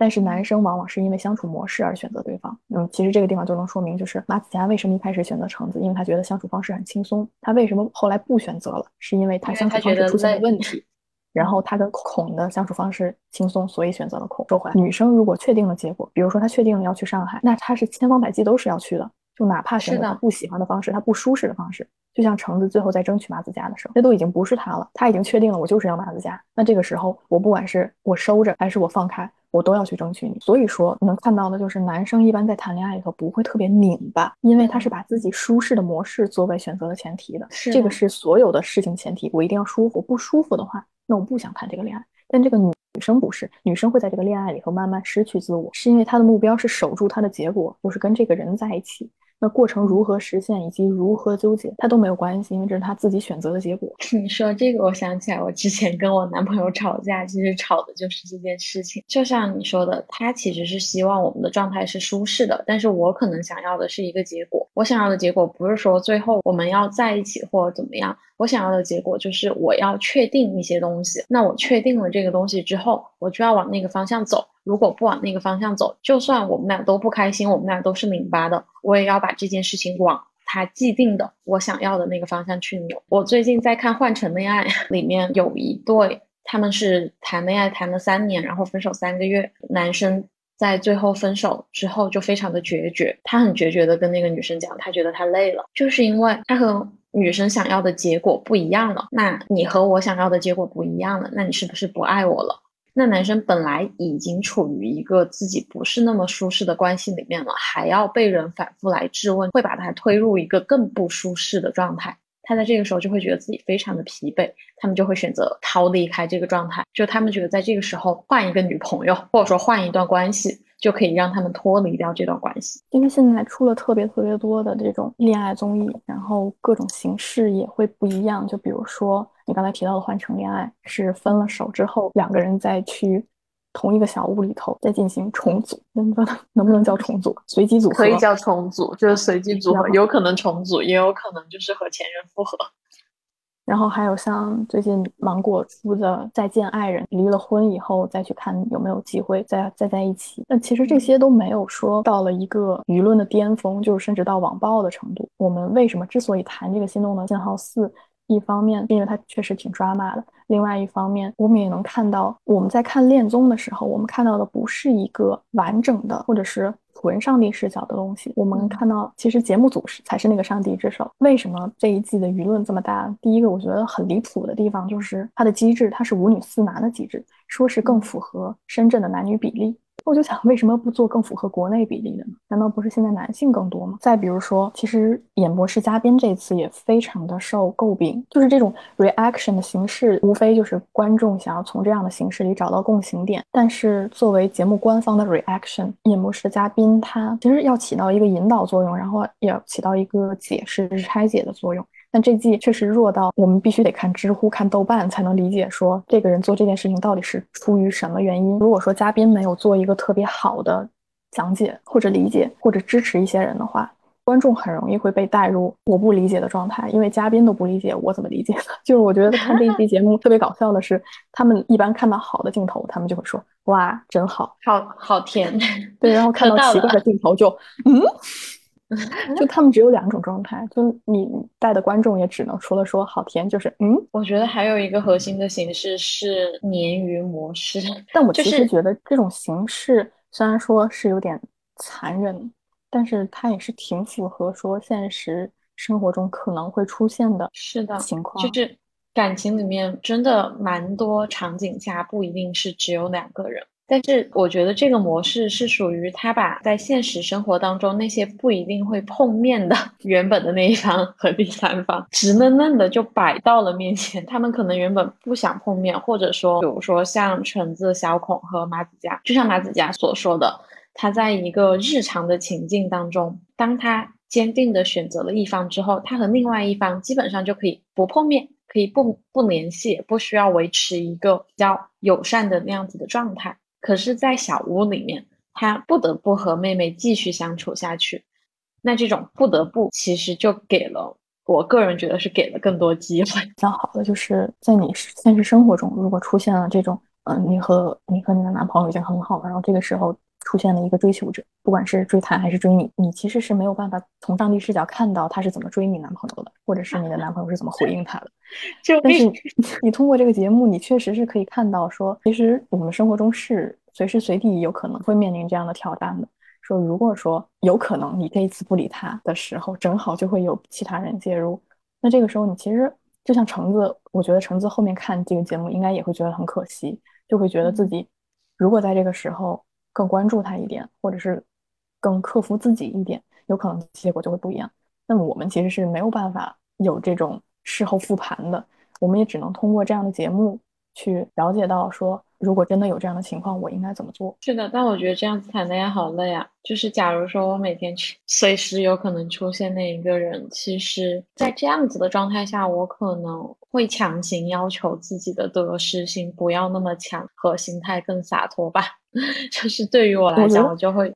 但是男生往往是因为相处模式而选择对方。嗯，其实这个地方就能说明，就是马子佳为什么一开始选择橙子，因为他觉得相处方式很轻松。他为什么后来不选择了，是因为他相处方式出现了问题。然后他跟孔的相处方式轻松，所以选择了孔。说回来，女生如果确定了结果，比如说她确定了要去上海，那她是千方百计都是要去的，就哪怕选择她不喜欢的方式，她不舒适的方式。就像橙子最后在争取马子佳的时候，那都已经不是他了，他已经确定了我就是要马子佳。那这个时候，我不管是我收着还是我放开。我都要去争取你，所以说能看到的就是男生一般在谈恋爱里头不会特别拧巴，因为他是把自己舒适的模式作为选择的前提的，这个是所有的事情前提，我一定要舒服，不舒服的话，那我不想谈这个恋爱。但这个女女生不是，女生会在这个恋爱里头慢慢失去自我，是因为她的目标是守住她的结果，就是跟这个人在一起。那过程如何实现以及如何纠结，他都没有关系，因为这是他自己选择的结果。你说这个，我想起来，我之前跟我男朋友吵架，其实吵的就是这件事情。就像你说的，他其实是希望我们的状态是舒适的，但是我可能想要的是一个结果。我想要的结果不是说最后我们要在一起或者怎么样，我想要的结果就是我要确定一些东西。那我确定了这个东西之后，我就要往那个方向走。如果不往那个方向走，就算我们俩都不开心，我们俩都是拧巴的，我也要把这件事情往他既定的我想要的那个方向去扭。我最近在看《换乘恋爱》，里面有一对，他们是谈恋爱谈了三年，然后分手三个月。男生在最后分手之后就非常的决绝，他很决绝的跟那个女生讲，他觉得他累了，就是因为他和女生想要的结果不一样了。那你和我想要的结果不一样了，那你是不是不爱我了？那男生本来已经处于一个自己不是那么舒适的关系里面了，还要被人反复来质问，会把他推入一个更不舒适的状态。他在这个时候就会觉得自己非常的疲惫，他们就会选择逃离开这个状态。就他们觉得在这个时候换一个女朋友，或者说换一段关系。就可以让他们脱离掉这段关系，因为现在出了特别特别多的这种恋爱综艺，然后各种形式也会不一样。就比如说你刚才提到的《换乘恋爱》，是分了手之后两个人再去同一个小屋里头再进行重组，能不能能不能叫重组？随机组合可以叫重组，就是随机组合，有可能重组，也有可能就是和前任复合。然后还有像最近芒果出的《再见爱人》，离了婚以后再去看有没有机会再再在一起。那其实这些都没有说到了一个舆论的巅峰，就是甚至到网暴的程度。我们为什么之所以谈这个心动的信号四？一方面因为它确实挺抓马的，另外一方面我们也能看到，我们在看恋综的时候，我们看到的不是一个完整的或者是。纯上帝视角的东西。我们嗯看到，其实节目组是才是那个上帝之手。为什么这一季的舆论这么大？第一个，我觉得很离谱的地方就是它的机制，它是五女四男的机制，说是更符合深圳的男女比例。我就想，为什么不做更符合国内比例的呢？难道不是现在男性更多吗？再比如说，其实演播室嘉宾这次也非常的受诟病，就是这种 reaction 的形式，无非就是观众想要从这样的形式里找到共情点。但是作为节目官方的 reaction，演播室的嘉宾他其实要起到一个引导作用，然后也要起到一个解释、拆解的作用。但这季确实弱到我们必须得看知乎、看豆瓣才能理解，说这个人做这件事情到底是出于什么原因。如果说嘉宾没有做一个特别好的讲解或者理解或者支持一些人的话，观众很容易会被带入我不理解的状态，因为嘉宾都不理解，我怎么理解呢？就是我觉得看这一期节目特别搞笑的是，他们一般看到好的镜头，他们就会说哇真好，好好甜，对，然后看到奇怪的镜头就嗯。就他们只有两种状态，就你带的观众也只能除了说好甜，就是嗯。我觉得还有一个核心的形式是鲶鱼模式，但我其实觉得这种形式虽然说是有点残忍，但是它也是挺符合说现实生活中可能会出现的是的，情况。就是感情里面真的蛮多场景下不一定是只有两个人。但是我觉得这个模式是属于他把在现实生活当中那些不一定会碰面的 原本的那一方和第三方，直愣愣的就摆到了面前。他们可能原本不想碰面，或者说，比如说像橙子、小孔和马子佳，就像马子佳所说的，他在一个日常的情境当中，当他坚定的选择了一方之后，他和另外一方基本上就可以不碰面，可以不不联系，不需要维持一个比较友善的那样子的状态。可是，在小屋里面，他不得不和妹妹继续相处下去。那这种不得不，其实就给了我个人觉得是给了更多机会。比较好的就是在你现实生活中，如果出现了这种，嗯、你和你和你的男朋友已经很好了，然后这个时候出现了一个追求者，不管是追他还是追你，你其实是没有办法从上帝视角看到他是怎么追你男朋友的，或者是你的男朋友是怎么回应他的。就但是你通过这个节目，你确实是可以看到说，其实我们生活中是随时随地有可能会面临这样的挑战的。说如果说有可能你这一次不理他的时候，正好就会有其他人介入，那这个时候你其实就像橙子，我觉得橙子后面看这个节目应该也会觉得很可惜，就会觉得自己如果在这个时候更关注他一点，或者是更克服自己一点，有可能结果就会不一样。那么我们其实是没有办法有这种事后复盘的，我们也只能通过这样的节目去了解到说，如果真的有这样的情况，我应该怎么做。是的，但我觉得这样子谈恋爱好累啊。就是假如说我每天去，随时有可能出现那一个人，其实，在这样子的状态下，我可能会强行要求自己的得失心不要那么强，和心态更洒脱吧。就是对于我来讲，我就会，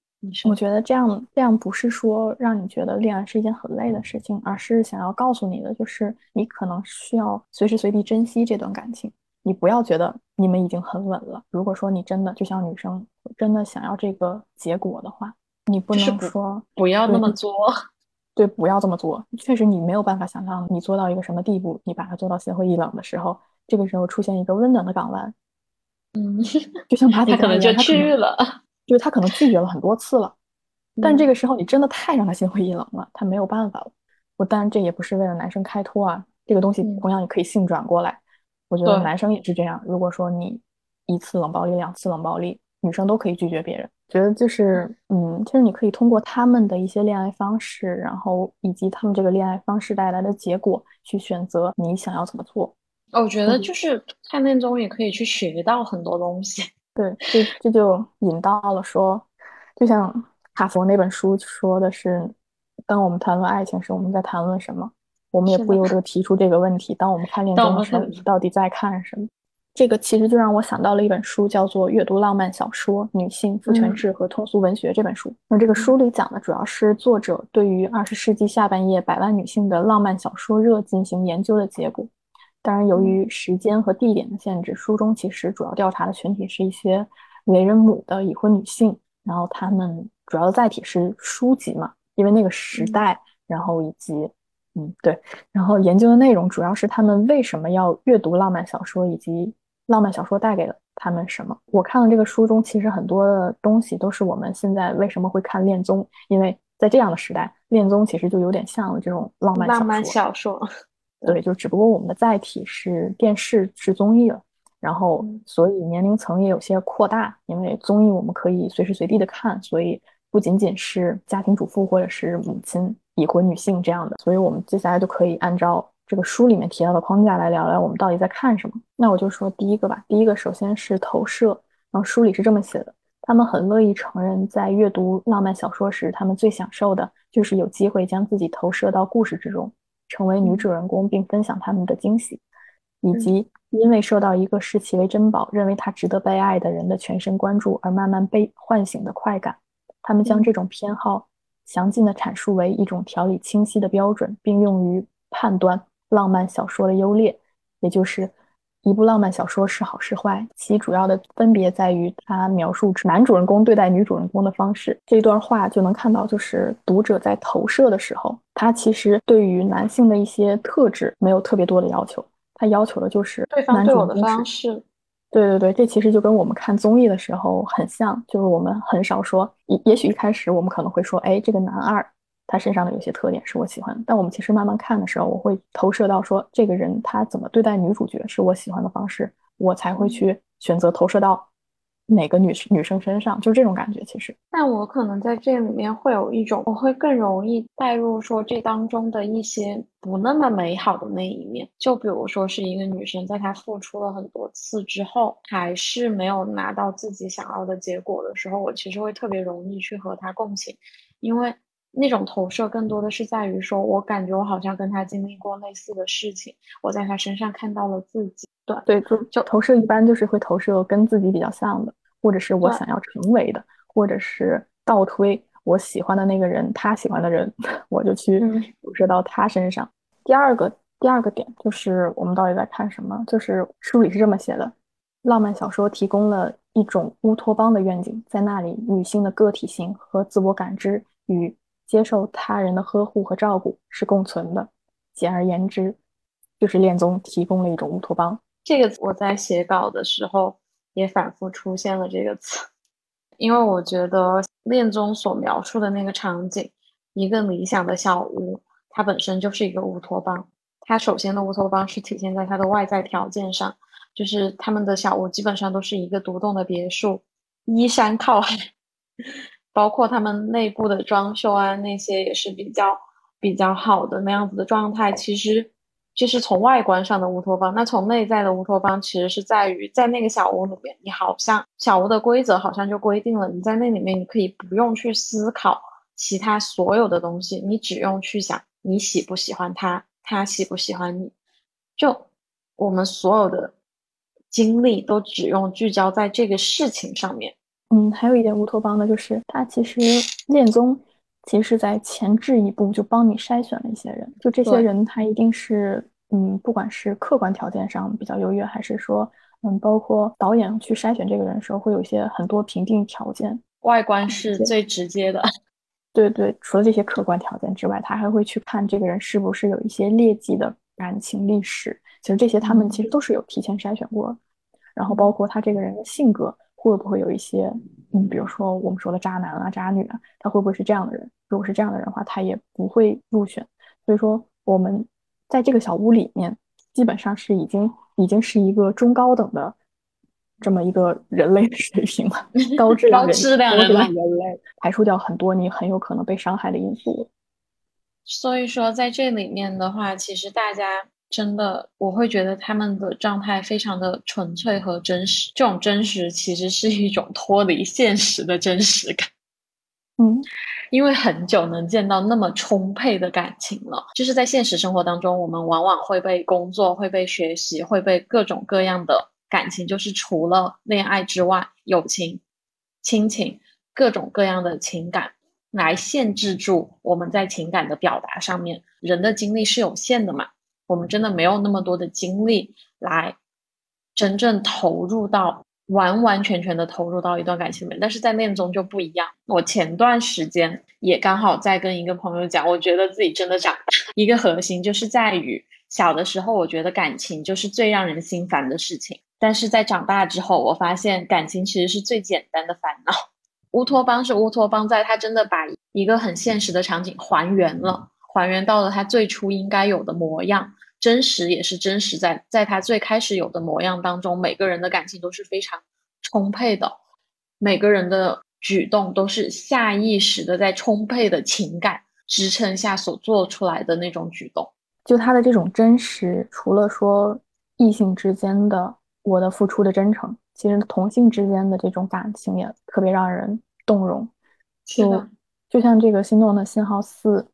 我觉得这样这样不是说让你觉得恋爱是一件很累的事情，而是想要告诉你的，就是你可能需要随时随地珍惜这段感情。你不要觉得你们已经很稳了。如果说你真的就像女生真的想要这个结果的话，你不能说不要那么作。对，不要这么做。确实，你没有办法想象你做到一个什么地步，你把它做到心灰意冷的时候，这个时候出现一个温暖的港湾，嗯，就像马子 他可能就去了。就是他可能拒绝了很多次了，但这嗯个时候你真的太让他心灰意冷了，他没有办法了。我当然这也不是为了男生开脱啊，这个东西嗯同样也可以性转过来。我觉得男生也是这样，如果说你一次冷暴力、两次冷暴力，女生都可以拒绝别人。觉得就是，嗯，其实你可以通过他们的一些恋爱方式，然后以及他们这个恋爱方式带来的结果，去选择你想要怎么做。我觉得嗯就是看恋综也可以去学到很多东西。对，这这就引到了说，就像卡佛那本书说的是，当我们谈论爱情时，我们在谈论什么？我们也不由得提出这个问题：当我们看恋综的时到底在看什么？这个其实就让我想到了一本书，叫做《阅读浪漫小说：女性父权嗯制和通俗文学》这本书。那这个书里讲的主要是作者对于二十世纪下半叶百万女性的浪漫小说热进行研究的结果。当然，由于时间和地点的限制，书中其实主要调查的群体是一些为人母的已婚女性，然后她们主要的载体是书籍嘛，因为那个时嗯代，然后以及嗯对，然后研究的内容主要是她们为什么要阅读浪漫小说，以及浪漫小说带给了他们什么。我看了这个书中，其实很多的东西都是我们现在为什么会看恋综，因为在这样的时代，恋综其实就有点像这种浪漫浪漫小说。对，就只不过我们的载体是电视是综艺了，然后所以年龄层也有些扩大，因为综艺我们可以随时随地的看，所以不仅仅是家庭主妇或者是母亲、已婚女性这样的，所以我们接下来就可以按照这个书里面提到的框架来聊聊我们到底在看什么。那我就说第一个吧，第一个首先是投射，然后书里是这么写的，他们很乐意承认，在阅读浪漫小说时，他们最享受的就是有机会将自己投射到故事之中。成为女主人公，并分享他们的惊喜，以及因为受到一个视其为珍宝、认为他值得被爱的人的全神关注而慢慢被唤醒的快感。他们将这种偏好详尽地阐述为一种条理清晰的标准，并用于判断浪漫小说的优劣，也就是。一部浪漫小说是好是坏，其主要的分别在于它描述男主人公对待女主人公的方式。这段话就能看到，就是读者在投射的时候，他其实对于男性的一些特质没有特别多的要求，他要求的就是对方对我的方式。对对对，这其实就跟我们看综艺的时候很像，就是我们很少说，也也许一开始我们可能会说，哎，这个男二。他身上的有些特点是我喜欢的，但我们其实慢慢看的时候，我会投射到说这个人他怎么对待女主角是我喜欢的方式，我才会去选择投射到哪个女女生身上，就是这种感觉。其实，但我可能在这里面会有一种，我会更容易带入说这当中的一些不那么美好的那一面。就比如说是一个女生，在她付出了很多次之后，还是没有拿到自己想要的结果的时候，我其实会特别容易去和她共情，因为。那种投射更多的是在于说，我感觉我好像跟他经历过类似的事情，我在他身上看到了自己。对对，就就投射一般就是会投射跟自己比较像的，或者是我想要成为的，或者是倒推我喜欢的那个人，他喜欢的人，我就去投射到他身上。第二个第二个点就是我们到底在看什么？就是书里是这么写的：浪漫小说提供了一种乌托邦的愿景，在那里，女性的个体性和自我感知与。接受他人的呵护和照顾是共存的，简而言之，就是恋综提供了一种乌托邦。这个我在写稿的时候也反复出现了这个词，因为我觉得恋综所描述的那个场景，一个理想的小屋，它本身就是一个乌托邦。它首先的乌托邦是体现在它的外在条件上，就是他们的小屋基本上都是一个独栋的别墅，依山靠海。包括他们内部的装修啊，那些也是比较比较好的那样子的状态。其实，就是从外观上的乌托邦。那从内在的乌托邦，其实是在于在那个小屋里面，你好像小屋的规则好像就规定了，你在那里面你可以不用去思考其他所有的东西，你只用去想你喜不喜欢他，他喜不喜欢你。就我们所有的精力都只用聚焦在这个事情上面。嗯，还有一点乌托邦的就是，它其实恋综其实是在前置一步就帮你筛选了一些人，就这些人他一定是嗯，不管是客观条件上比较优越，还是说嗯，包括导演去筛选这个人的时候会有一些很多评定条件，外观是最直接的。对对，除了这些客观条件之外，他还会去看这个人是不是有一些劣迹的感情历史，其实这些他们其实都是有提前筛选过，然后包括他这个人的性格。会不会有一些，嗯，比如说我们说的渣男啊、渣女啊，他会不会是这样的人？如果是这样的人的话，他也不会入选。所以说，我们在这个小屋里面，基本上是已经已经是一个中高等的这么一个人类的水平了，高质量、高质量人类，排除掉很多你很有可能被伤害的因素。所以说，在这里面的话，其实大家。真的，我会觉得他们的状态非常的纯粹和真实。这种真实其实是一种脱离现实的真实感。嗯，因为很久能见到那么充沛的感情了。就是在现实生活当中，我们往往会被工作、会被学习、会被各种各样的感情，就是除了恋爱之外，友情、亲情，各种各样的情感来限制住我们在情感的表达上面。人的精力是有限的嘛。我们真的没有那么多的精力来真正投入到完完全全的投入到一段感情里面，但是在恋综就不一样。我前段时间也刚好在跟一个朋友讲，我觉得自己真的长大。一个核心就是在于小的时候，我觉得感情就是最让人心烦的事情。但是在长大之后，我发现感情其实是最简单的烦恼。乌托邦是乌托邦，在它真的把一个很现实的场景还原了，还原到了他最初应该有的模样。真实也是真实，在在他最开始有的模样当中，每个人的感情都是非常充沛的，每个人的举动都是下意识的，在充沛的情感支撑下所做出来的那种举动。就他的这种真实，除了说异性之间的我的付出的真诚，其实同性之间的这种感情也特别让人动容。就就像这个心动的信号四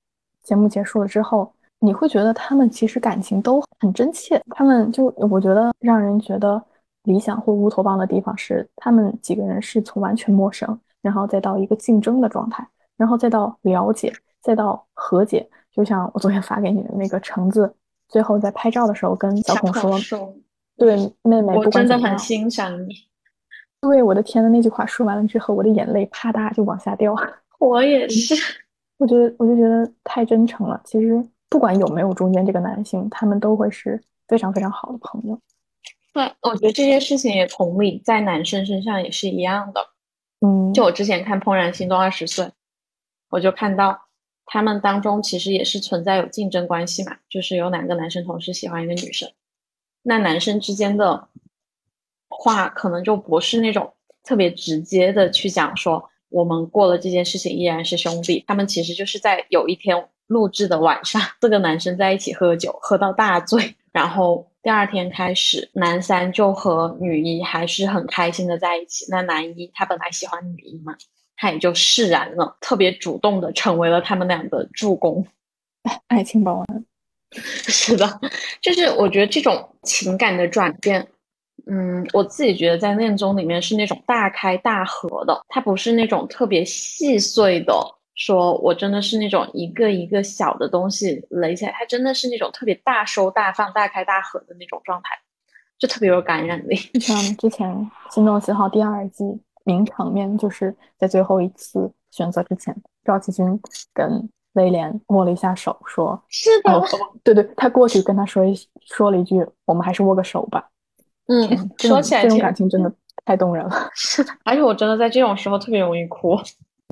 节目结束了之后。你会觉得他们其实感情都很真切，他们就我觉得让人觉得理想或乌托邦的地方是，他们几个人是从完全陌生，然后再到一个竞争的状态，然后再到了解，再到和解。就像我昨天发给你的那个橙子，最后在拍照的时候跟小孔说：“对妹妹，我真的很欣赏你。”对，我的天呐，那句话说完了之后，我的眼泪啪嗒就往下掉。我也是，我觉得我就觉得太真诚了，其实。不管有没有中间这个男性，他们都会是非常非常好的朋友。对，我觉得这件事情也同理，在男生身上也是一样的。嗯，就我之前看《怦然心动二十岁》，我就看到他们当中其实也是存在有竞争关系嘛，就是有两个男生同时喜欢一个女生，那男生之间的话可能就不是那种特别直接的去讲说我们过了这件事情依然是兄弟，他们其实就是在有一天。录制的晚上，四个男生在一起喝酒，喝到大醉。然后第二天开始，男三就和女一还是很开心的在一起。那男一他本来喜欢女一嘛，他也就释然了，特别主动的成为了他们俩的助攻。爱情保安，是的，就是我觉得这种情感的转变，嗯，我自己觉得在恋综里面是那种大开大合的，它不是那种特别细碎的。说我真的是那种一个一个小的东西垒起来，它真的是那种特别大收大放、大开大合的那种状态，就特别有感染力。像之前《心动信号》第二季名场面，就是在最后一次选择之前，赵启军跟威廉握了一下手，说：“是的，对对。”他过去跟他说一说了一句：“我们还是握个手吧。”嗯，说起来这种感情真的太动人了。是的，而且我真的在这种时候特别容易哭。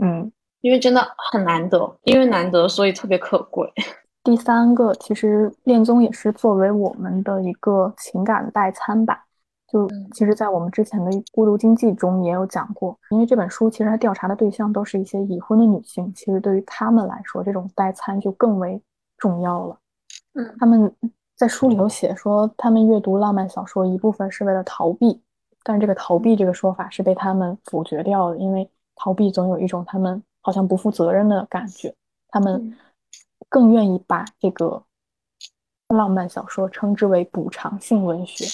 嗯。因为真的很难得，因为难得，所以特别可贵。第三个，其实恋综也是作为我们的一个情感代餐吧。就其实，在我们之前的《孤独经济》中也有讲过，因为这本书其实它调查的对象都是一些已婚的女性，其实对于他们来说，这种代餐就更为重要了。嗯，他们在书里头写说，他们阅读浪漫小说一部分是为了逃避，但是这个逃避这个说法是被他们否决掉的，因为逃避总有一种他们。好像不负责任的感觉，他们更愿意把这个浪漫小说称之为补偿性文学，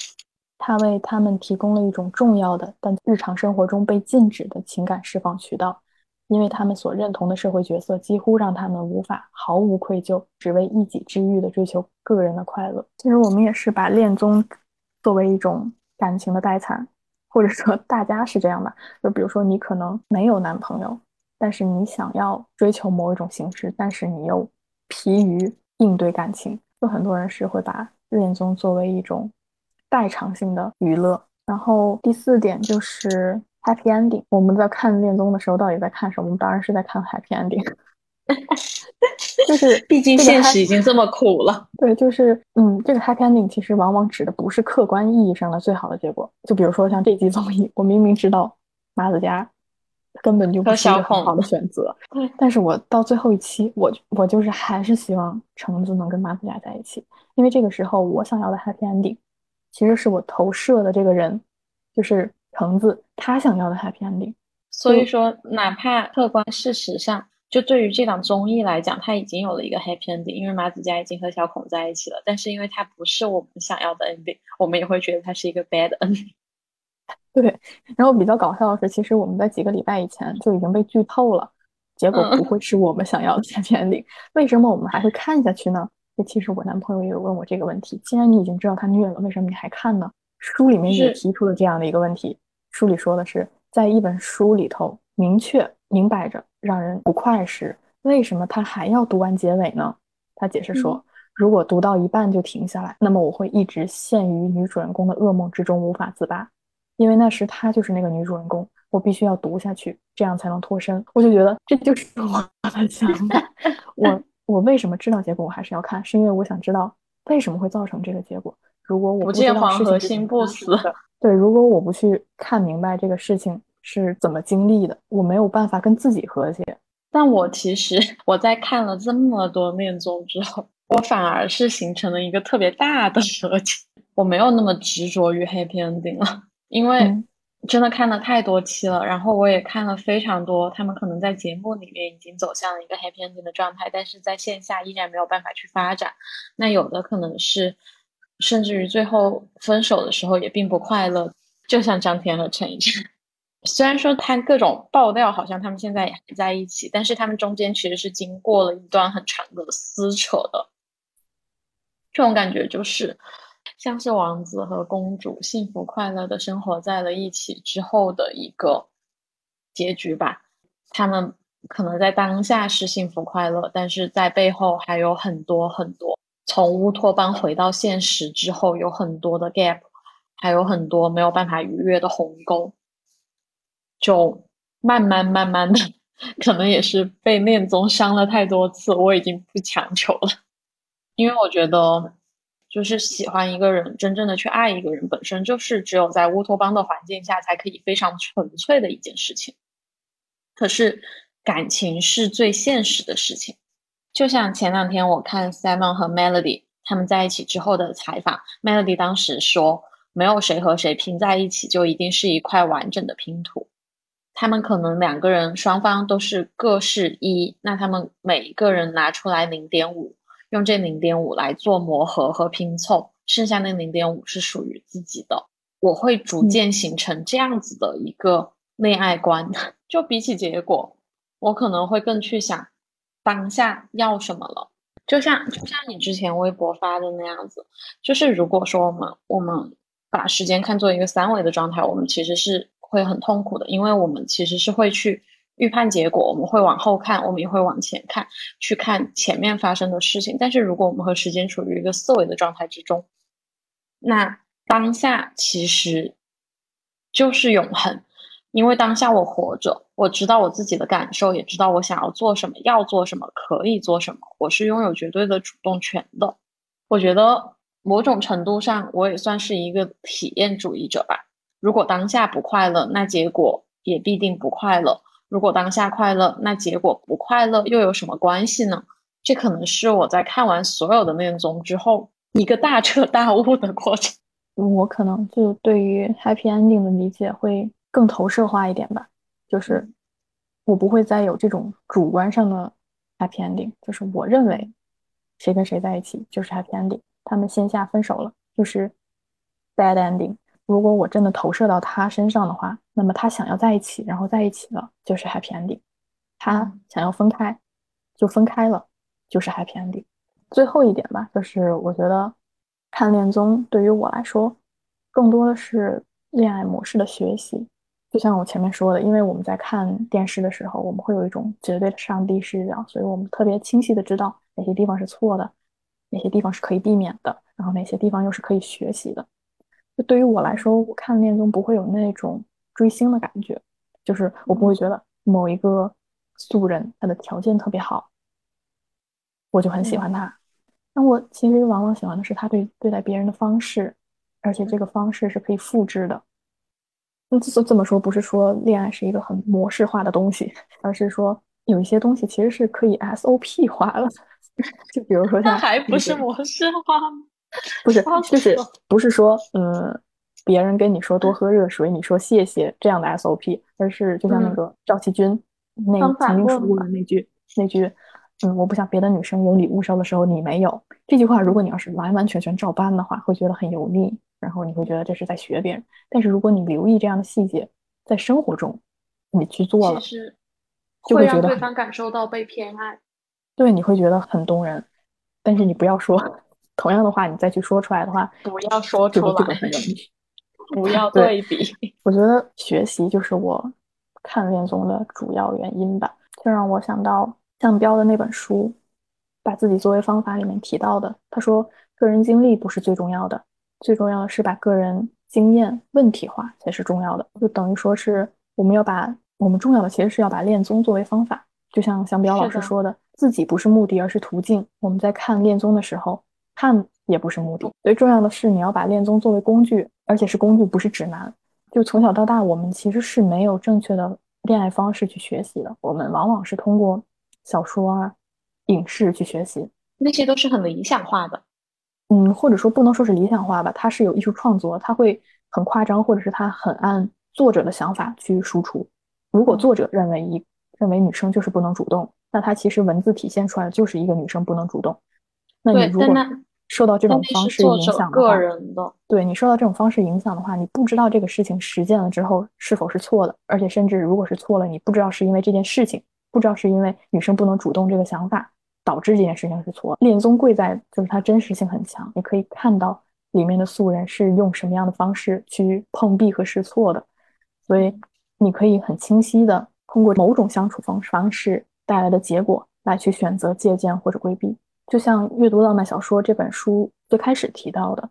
它为他们提供了一种重要的但日常生活中被禁止的情感释放渠道，因为他们所认同的社会角色几乎让他们无法毫无愧疚，只为一己之欲的追求个人的快乐。其实我们也是把恋综作为一种感情的代餐，或者说 大家是这样吧，就比如说你可能没有男朋友。但是你想要追求某一种形式，但是你又疲于应对感情，有很多人是会把恋综作为一种代偿性的娱乐。然后第四点就是 happy ending。我们在看恋综的时候，到底在看什么？我们当然是在看 happy ending。就是 毕竟现实已经这么苦了。对，就是嗯，这个 happy ending 其实往往指的不是客观意义上的最好的结果。就比如说像这集综艺，我明明知道马子佳。根本就不是一个很好的选择。但是我到最后一期，我我就是还是希望橙子能跟马子佳在一起，因为这个时候我想要的 happy ending，其实是我投射的这个人，就是橙子他想要的 happy ending。所以说，哪怕客观事实上，就对于这档综艺来讲，他已经有了一个 happy ending，因为马子佳已经和小孔在一起了。但是因为他不是我们想要的 ending，我们也会觉得他是一个 bad ending。对，然后比较搞笑的是，其实我们在几个礼拜以前就已经被剧透了，结果不会是我们想要的 happy ending。为什么我们还会看下去呢？这其实我男朋友也有问我这个问题。既然你已经知道他虐了，为什么你还看呢？书里面也提出了这样的一个问题。书里说的是，在一本书里头明确明摆着让人不快时，为什么他还要读完结尾呢？他解释说，如果读到一半就停下来，那么我会一直陷于女主人公的噩梦之中无法自拔，因为那时她就是那个女主人公，我必须要读下去，这样才能脱身。我就觉得这就是我的想法。我 我为什么知道结果我还是要看，是因为我想知道为什么会造成这个结果。如果我不见黄河心不死，对，如果我不去看明白这个事情是怎么经历的，我没有办法跟自己和解。但我其实 我在看了这么多恋综之后。我反而是形成了一个特别大的和解，我没有那么执着于 happy ending 了，因为真的看了太多期了，然后我也看了非常多，他们可能在节目里面已经走向了一个 happy ending 的状态，但是在线下依然没有办法去发展。那有的可能是，甚至于最后分手的时候也并不快乐，就像张天和陈奕虽然说他各种爆料好像他们现在也还在一起，但是他们中间其实是经过了一段很长的撕扯的。这种感觉就是，像是王子和公主幸福快乐的生活在了一起之后的一个结局吧。他们可能在当下是幸福快乐，但是在背后还有很多很多。从乌托邦回到现实之后，有很多的 gap，还有很多没有办法逾越的鸿沟。就慢慢慢慢的，可能也是被恋综伤了太多次，我已经不强求了。因为我觉得，就是喜欢一个人，真正的去爱一个人，本身就是只有在乌托邦的环境下才可以非常纯粹的一件事情。可是，感情是最现实的事情。就像前两天我看 Simon 和 Melody 他们在一起之后的采访，Melody 当时说，没有谁和谁拼在一起就一定是一块完整的拼图。他们可能两个人双方都是各是一，那他们每一个人拿出来零点五。用这零点五来做磨合和拼凑，剩下那零点五是属于自己的。我会逐渐形成这样子的一个恋爱观。就比起结果，我可能会更去想当下要什么了。就像就像你之前微博发的那样子，就是如果说我们我们把时间看作一个三维的状态，我们其实是会很痛苦的，因为我们其实是会去。预判结果，我们会往后看，我们也会往前看，去看前面发生的事情。但是，如果我们和时间处于一个四维的状态之中，那当下其实就是永恒。因为当下我活着，我知道我自己的感受，也知道我想要做什么，要做什么，可以做什么。我是拥有绝对的主动权的。我觉得某种程度上，我也算是一个体验主义者吧。如果当下不快乐，那结果也必定不快乐。如果当下快乐，那结果不快乐又有什么关系呢？这可能是我在看完所有的恋综之后一个大彻大悟的过程。我可能就对于 happy ending 的理解会更投射化一点吧，就是我不会再有这种主观上的 happy ending，就是我认为谁跟谁在一起就是 happy ending，他们线下分手了就是 bad ending。如果我真的投射到他身上的话，那么他想要在一起，然后在一起了，就是 happy ending；他想要分开，就分开了，就是 happy ending。最后一点吧，就是我觉得看恋综对于我来说，更多的是恋爱模式的学习。就像我前面说的，因为我们在看电视的时候，我们会有一种绝对的上帝视角，所以我们特别清晰的知道哪些地方是错的，哪些地方是可以避免的，然后哪些地方又是可以学习的。就对于我来说，我看恋综不会有那种追星的感觉，就是我不会觉得某一个素人他的条件特别好，我就很喜欢他。那我其实往往喜欢的是他对对待别人的方式，而且这个方式是可以复制的。那这这么说不是说恋爱是一个很模式化的东西，而是说有一些东西其实是可以 SOP 化了。就比如说，那还不是模式化吗？不是，就是不是说，嗯，别人跟你说多喝热水，你说谢谢这样的 SOP，而是就像那个赵启军那曾经说过的那句那句，嗯，我不想别的女生有礼物收的时候你没有这句话，如果你要是完完全全照搬的话，会觉得很油腻，然后你会觉得这是在学别人。但是如果你留意这样的细节，在生活中你去做了，就会让对方感受到被偏爱，对，你会觉得很动人。但是你不要说。同样的话，你再去说出来的话，不要说出来。不要对比。我觉得学习就是我看恋综的主要原因吧。就让我想到向彪的那本书，把自己作为方法里面提到的，他说个人经历不是最重要的，最重要的是把个人经验问题化才是重要的。就等于说是我们要把我们重要的其实是要把恋综作为方法，就像向彪老师说的，自己不是目的，而是途径。我们在看恋综的时候，看也不是目的，最重要的是你要把恋综作为工具，而且是工具，不是指南。就从小到大，我们其实是没有正确的恋爱方式去学习的，我们往往是通过小说啊、影视去学习，那些都是很理想化的。嗯，或者说不能说是理想化吧，它是有艺术创作，它会很夸张，或者是它很按作者的想法去输出。如果作者认为一认为女生就是不能主动，那他其实文字体现出来的就是一个女生不能主动。那你如果受到这种方式影响的话，对你受到这种方式影响的话，你不知道这个事情实践了之后是否是错的，而且甚至如果是错了，你不知道是因为这件事情，不知道是因为女生不能主动这个想法导致这件事情是错。恋综贵在就是它真实性很强，你可以看到里面的素人是用什么样的方式去碰壁和试错的，所以你可以很清晰的通过某种相处方方式带来的结果来去选择借鉴或者规避。就像阅读浪漫小说这本书最开始提到的，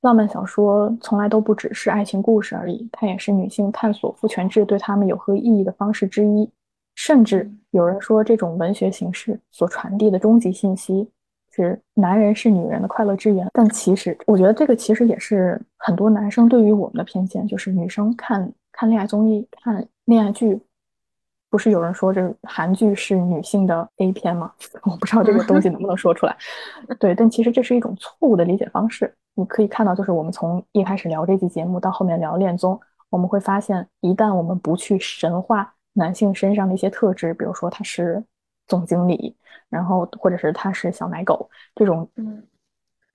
浪漫小说从来都不只是爱情故事而已，它也是女性探索父权制对她们有何意义的方式之一。甚至有人说，这种文学形式所传递的终极信息是男人是女人的快乐之源。但其实，我觉得这个其实也是很多男生对于我们的偏见，就是女生看看恋爱综艺、看恋爱剧。不是有人说这韩剧是女性的 A 片吗？我不知道这个东西能不能说出来。对，但其实这是一种错误的理解方式。你可以看到，就是我们从一开始聊这期节目到后面聊恋综，我们会发现，一旦我们不去神化男性身上的一些特质，比如说他是总经理，然后或者是他是小奶狗这种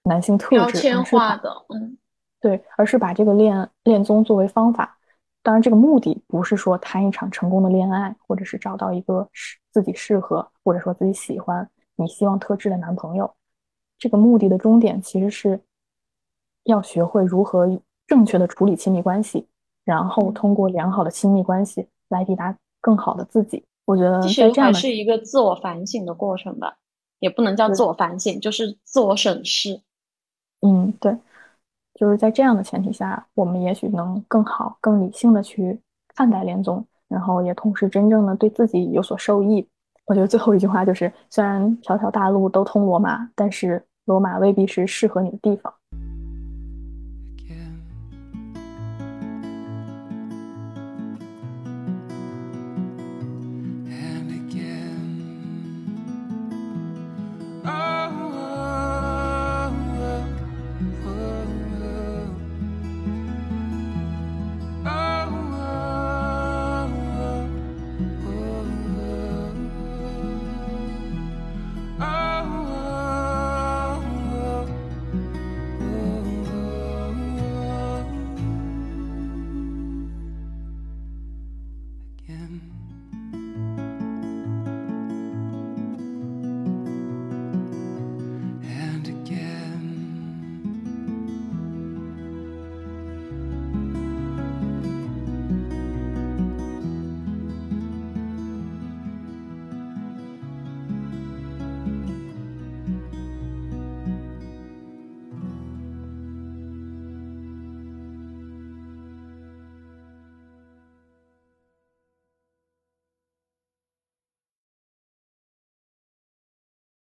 男性特质，标签化的，嗯，对，而是把这个恋恋综作为方法。当然，这个目的不是说谈一场成功的恋爱，或者是找到一个适自己适合或者说自己喜欢、你希望特质的男朋友。这个目的的终点其实是要学会如何正确的处理亲密关系，然后通过良好的亲密关系来抵达更好的自己。我觉得在这样是一个自我反省的过程吧，也不能叫自我反省，就是自我审视。嗯，对。就是在这样的前提下，我们也许能更好、更理性的去看待恋综，然后也同时真正的对自己有所受益。我觉得最后一句话就是：虽然条条大路都通罗马，但是罗马未必是适合你的地方。